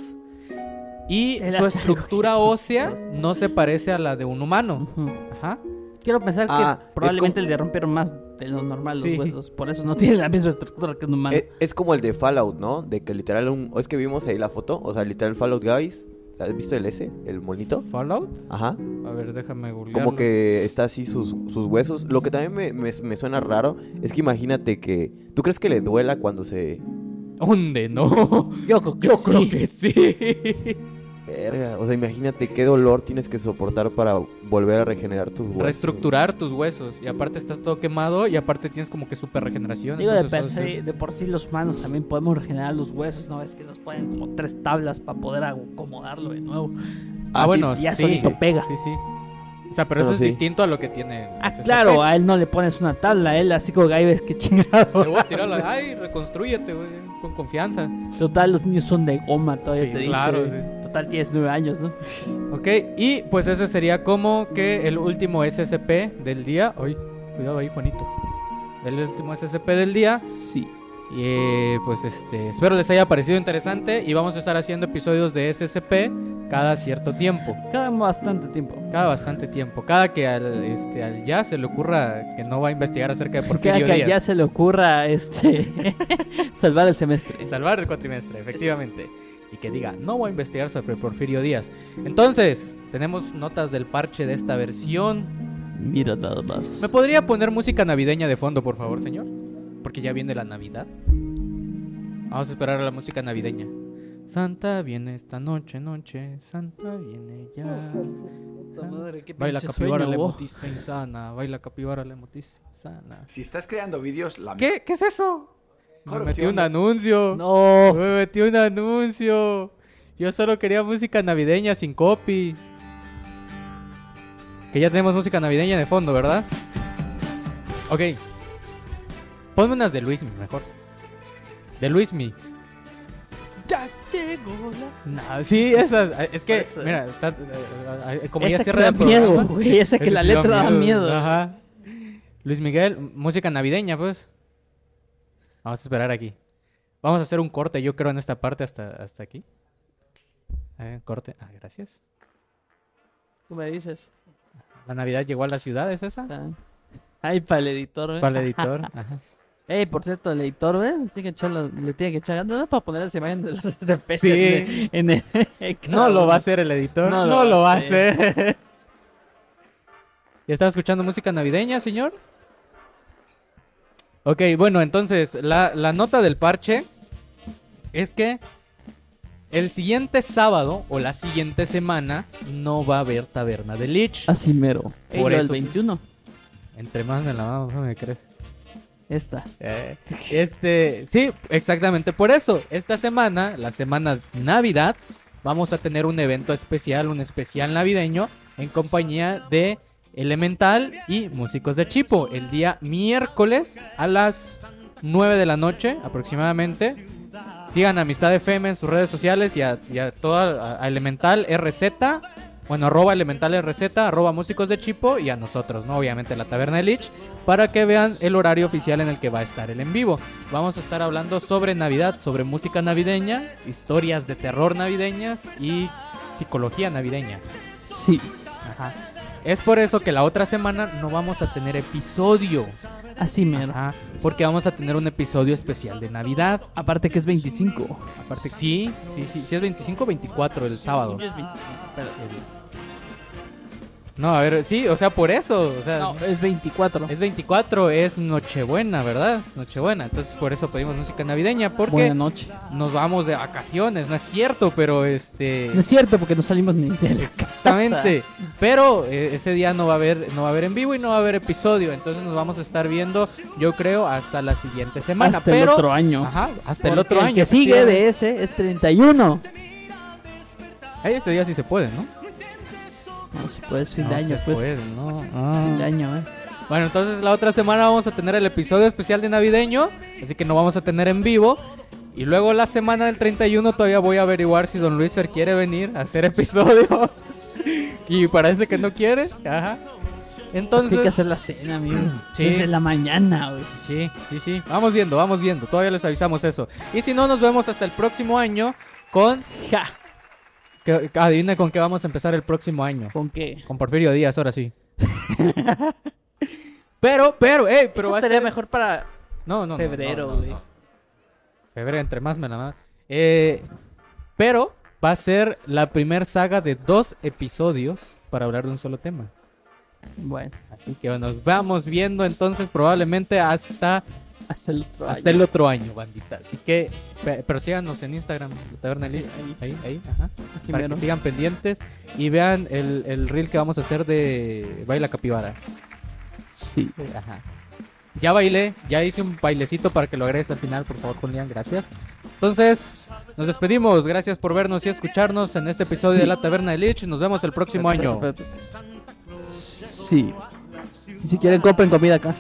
Y su estructura ósea no se parece a la de un humano. Ajá. Quiero pensar que Ah, es probablemente como- le rompieron más de lo normal Sí. los huesos. Por eso no tiene la misma estructura que un humano. Eh, es como el de Fallout, ¿no? De que literal un... ¿o Es que vimos ahí la foto. O sea, literal Fallout Guys. ¿Has visto el S? El monito. Fallout. Ajá. A ver, déjame googlearlo. Como que está así sus, sus huesos. Lo que también me, me- me suena raro es que imagínate que... ¿Tú crees que le duela cuando se... ¿Dónde no? Yo, creo que Yo sí. creo que sí. Verga, o sea, imagínate qué dolor tienes que soportar para volver a regenerar tus huesos. reestructurar tus huesos. Y aparte estás todo quemado y aparte tienes como que super regeneración. Digo, de, per de por sí los humanos también podemos regenerar los huesos, ¿no? Es que nos ponen como tres tablas para poder acomodarlo de nuevo. Ah, Ah, bueno, sí, ya sí. solito pega. Sí, sí. O sea, pero eso es sí. distinto a lo que tiene. Ah, claro, a él no le pones una tabla, a él así como Gaives, que chingado. Te voy a tirar la... Ay, reconstrúyete, güey. Con confianza. Total, los niños son de goma, todavía Sí, te claro, dice. sí. Total, tienes nueve años, ¿no? Ok, y pues ese sería como que el último SCP del día. Ay, cuidado ahí, Juanito. El último SCP del día. Sí. Y eh, pues este, espero les haya parecido interesante y vamos a estar haciendo episodios de SCP cada cierto tiempo, Cada bastante tiempo. cada bastante tiempo, cada que al, este, al ya se le ocurra que no va a investigar acerca de Cada Porfirio que Díaz. ya se le ocurra este salvar el semestre. Salvar el cuatrimestre, efectivamente. Y que diga, no voy a investigar sobre Porfirio Díaz. Entonces, tenemos notas del parche de esta versión. Mira nada más. ¿Me podría poner música navideña de fondo, por favor, señor? Porque ya viene la Navidad. Vamos a esperar a la música navideña. Santa viene esta noche, noche. Santa viene ya. Baila capibara la emotiza insana. Baila capibara la emotiza insana. Si estás creando vídeos, la ¿Qué? ¿Qué es eso? Me metí un anuncio. No. Me metí un anuncio. Yo solo quería música navideña sin copy. Que ya tenemos música navideña de fondo, ¿verdad? Ok. Ponme unas de Luismi mejor. De Luismi. Ya llegó la... No, sí, esas. Es que, Esa. mira, eh, eh, como ya Esa cierra el miedo, programa. güey. Esa que la letra da miedo. Ajá. Luis Miguel, música navideña, pues. Vamos a esperar aquí. Vamos a hacer un corte, yo creo, en esta parte hasta, hasta aquí. Eh, corte. Ah, gracias. Tú me dices. La Navidad llegó a la ciudad, ¿es esa? Ah. Ay, para el editor, güey. Para el editor. Ajá. Ey, por cierto, el editor, ¿ves? Tiene que le tiene que echar no para poner las imágenes de los STP Sí. en, el- en No lo va a hacer el editor. No No, lo va a a hacer. ¿Ya estaba escuchando música navideña, señor? Ok, bueno, entonces la, la nota del parche es que el siguiente sábado o la siguiente semana no va a haber taberna de Lich. Así mero. Por Por el eso- 21. Entre más me la mano, no me crees. Esta. Eh, Este, sí, exactamente por eso. Esta semana, la semana Navidad, vamos a tener un evento especial, un especial navideño en compañía de Elemental y Músicos de Chipo. El día miércoles a las 9 de la noche aproximadamente. Sigan a Amistad FM en sus redes sociales y a, y a toda a- a Elemental RZ. Bueno, arroba Elemental RZ, arroba Músicos de Chipo y a nosotros, ¿no? Obviamente la Taberna de Lich para que vean el horario oficial en el que va a estar el en vivo. Vamos a estar hablando sobre Navidad, sobre música navideña, historias de terror navideñas y psicología navideña. Sí. Ajá. Es por eso que la otra semana no vamos a tener episodio. Así mero. Ajá, porque vamos a tener un episodio especial de Navidad. Aparte que es 25. Aparte, sí, sí, sí, sí es 25 o 24 el sábado. Es 25. pero- No, a ver, sí, o sea, por eso, o sea, No, es 24. es 24, es Nochebuena, ¿verdad? Nochebuena, entonces por eso pedimos música navideña, porque Buena noche. nos vamos de vacaciones, no es cierto, pero este... No es cierto porque no salimos ni de la Exactamente. Pero eh, ese día no va a haber no va a haber en vivo y no va a haber episodio, entonces nos vamos a estar viendo, yo creo, hasta la siguiente semana, Hasta pero el otro año. Ajá, hasta el otro año. que sigue de ese es 31. Ay, ese día sí se puede, ¿no? No, si puedes fin No de año, se pues. puede, ¿no? Es Ah. Fin de año, eh. Bueno, entonces la otra semana vamos a tener el episodio especial de navideño, así que no vamos a tener en vivo. Y luego la semana del 31 todavía voy a averiguar si Don Luis quiere venir a hacer episodios. y parece que no quiere. Ajá. Es que Entonces, hay que hacer la cena, amigo. Sí. Desde la mañana, güey. sí, sí, sí. Vamos viendo, vamos viendo. Todavía les avisamos eso. Y si no, nos vemos hasta el próximo año con... Ja. Que, adivina con qué vamos a empezar el próximo año. ¿Con qué? Con Porfirio Díaz, ahora sí. pero, pero, eh, pero Eso estaría estar- mejor para No, no, febrero, no, güey. no. Febrero, entre más me la más. Eh, pero va a ser la primer saga de dos episodios para hablar de un solo tema. Bueno, Así que nos vamos viendo entonces probablemente hasta, hasta el otro hasta año. el otro año, bandita. Así que, pe- pero síganos en Instagram, la Taberna Sí, Lich. ahí. Ahí, ahí, ajá. Para que sigan pendientes y vean el, el reel que vamos a hacer de Baila Capibara. Sí. Ajá. Ya bailé, ya hice un bailecito para que lo agregues al final, por favor, Julián, gracias. Entonces, nos despedimos. Gracias por vernos y escucharnos en este episodio de La Taberna de Lich. Nos vemos el próximo año. Sí. Y si quieren, compren comida acá.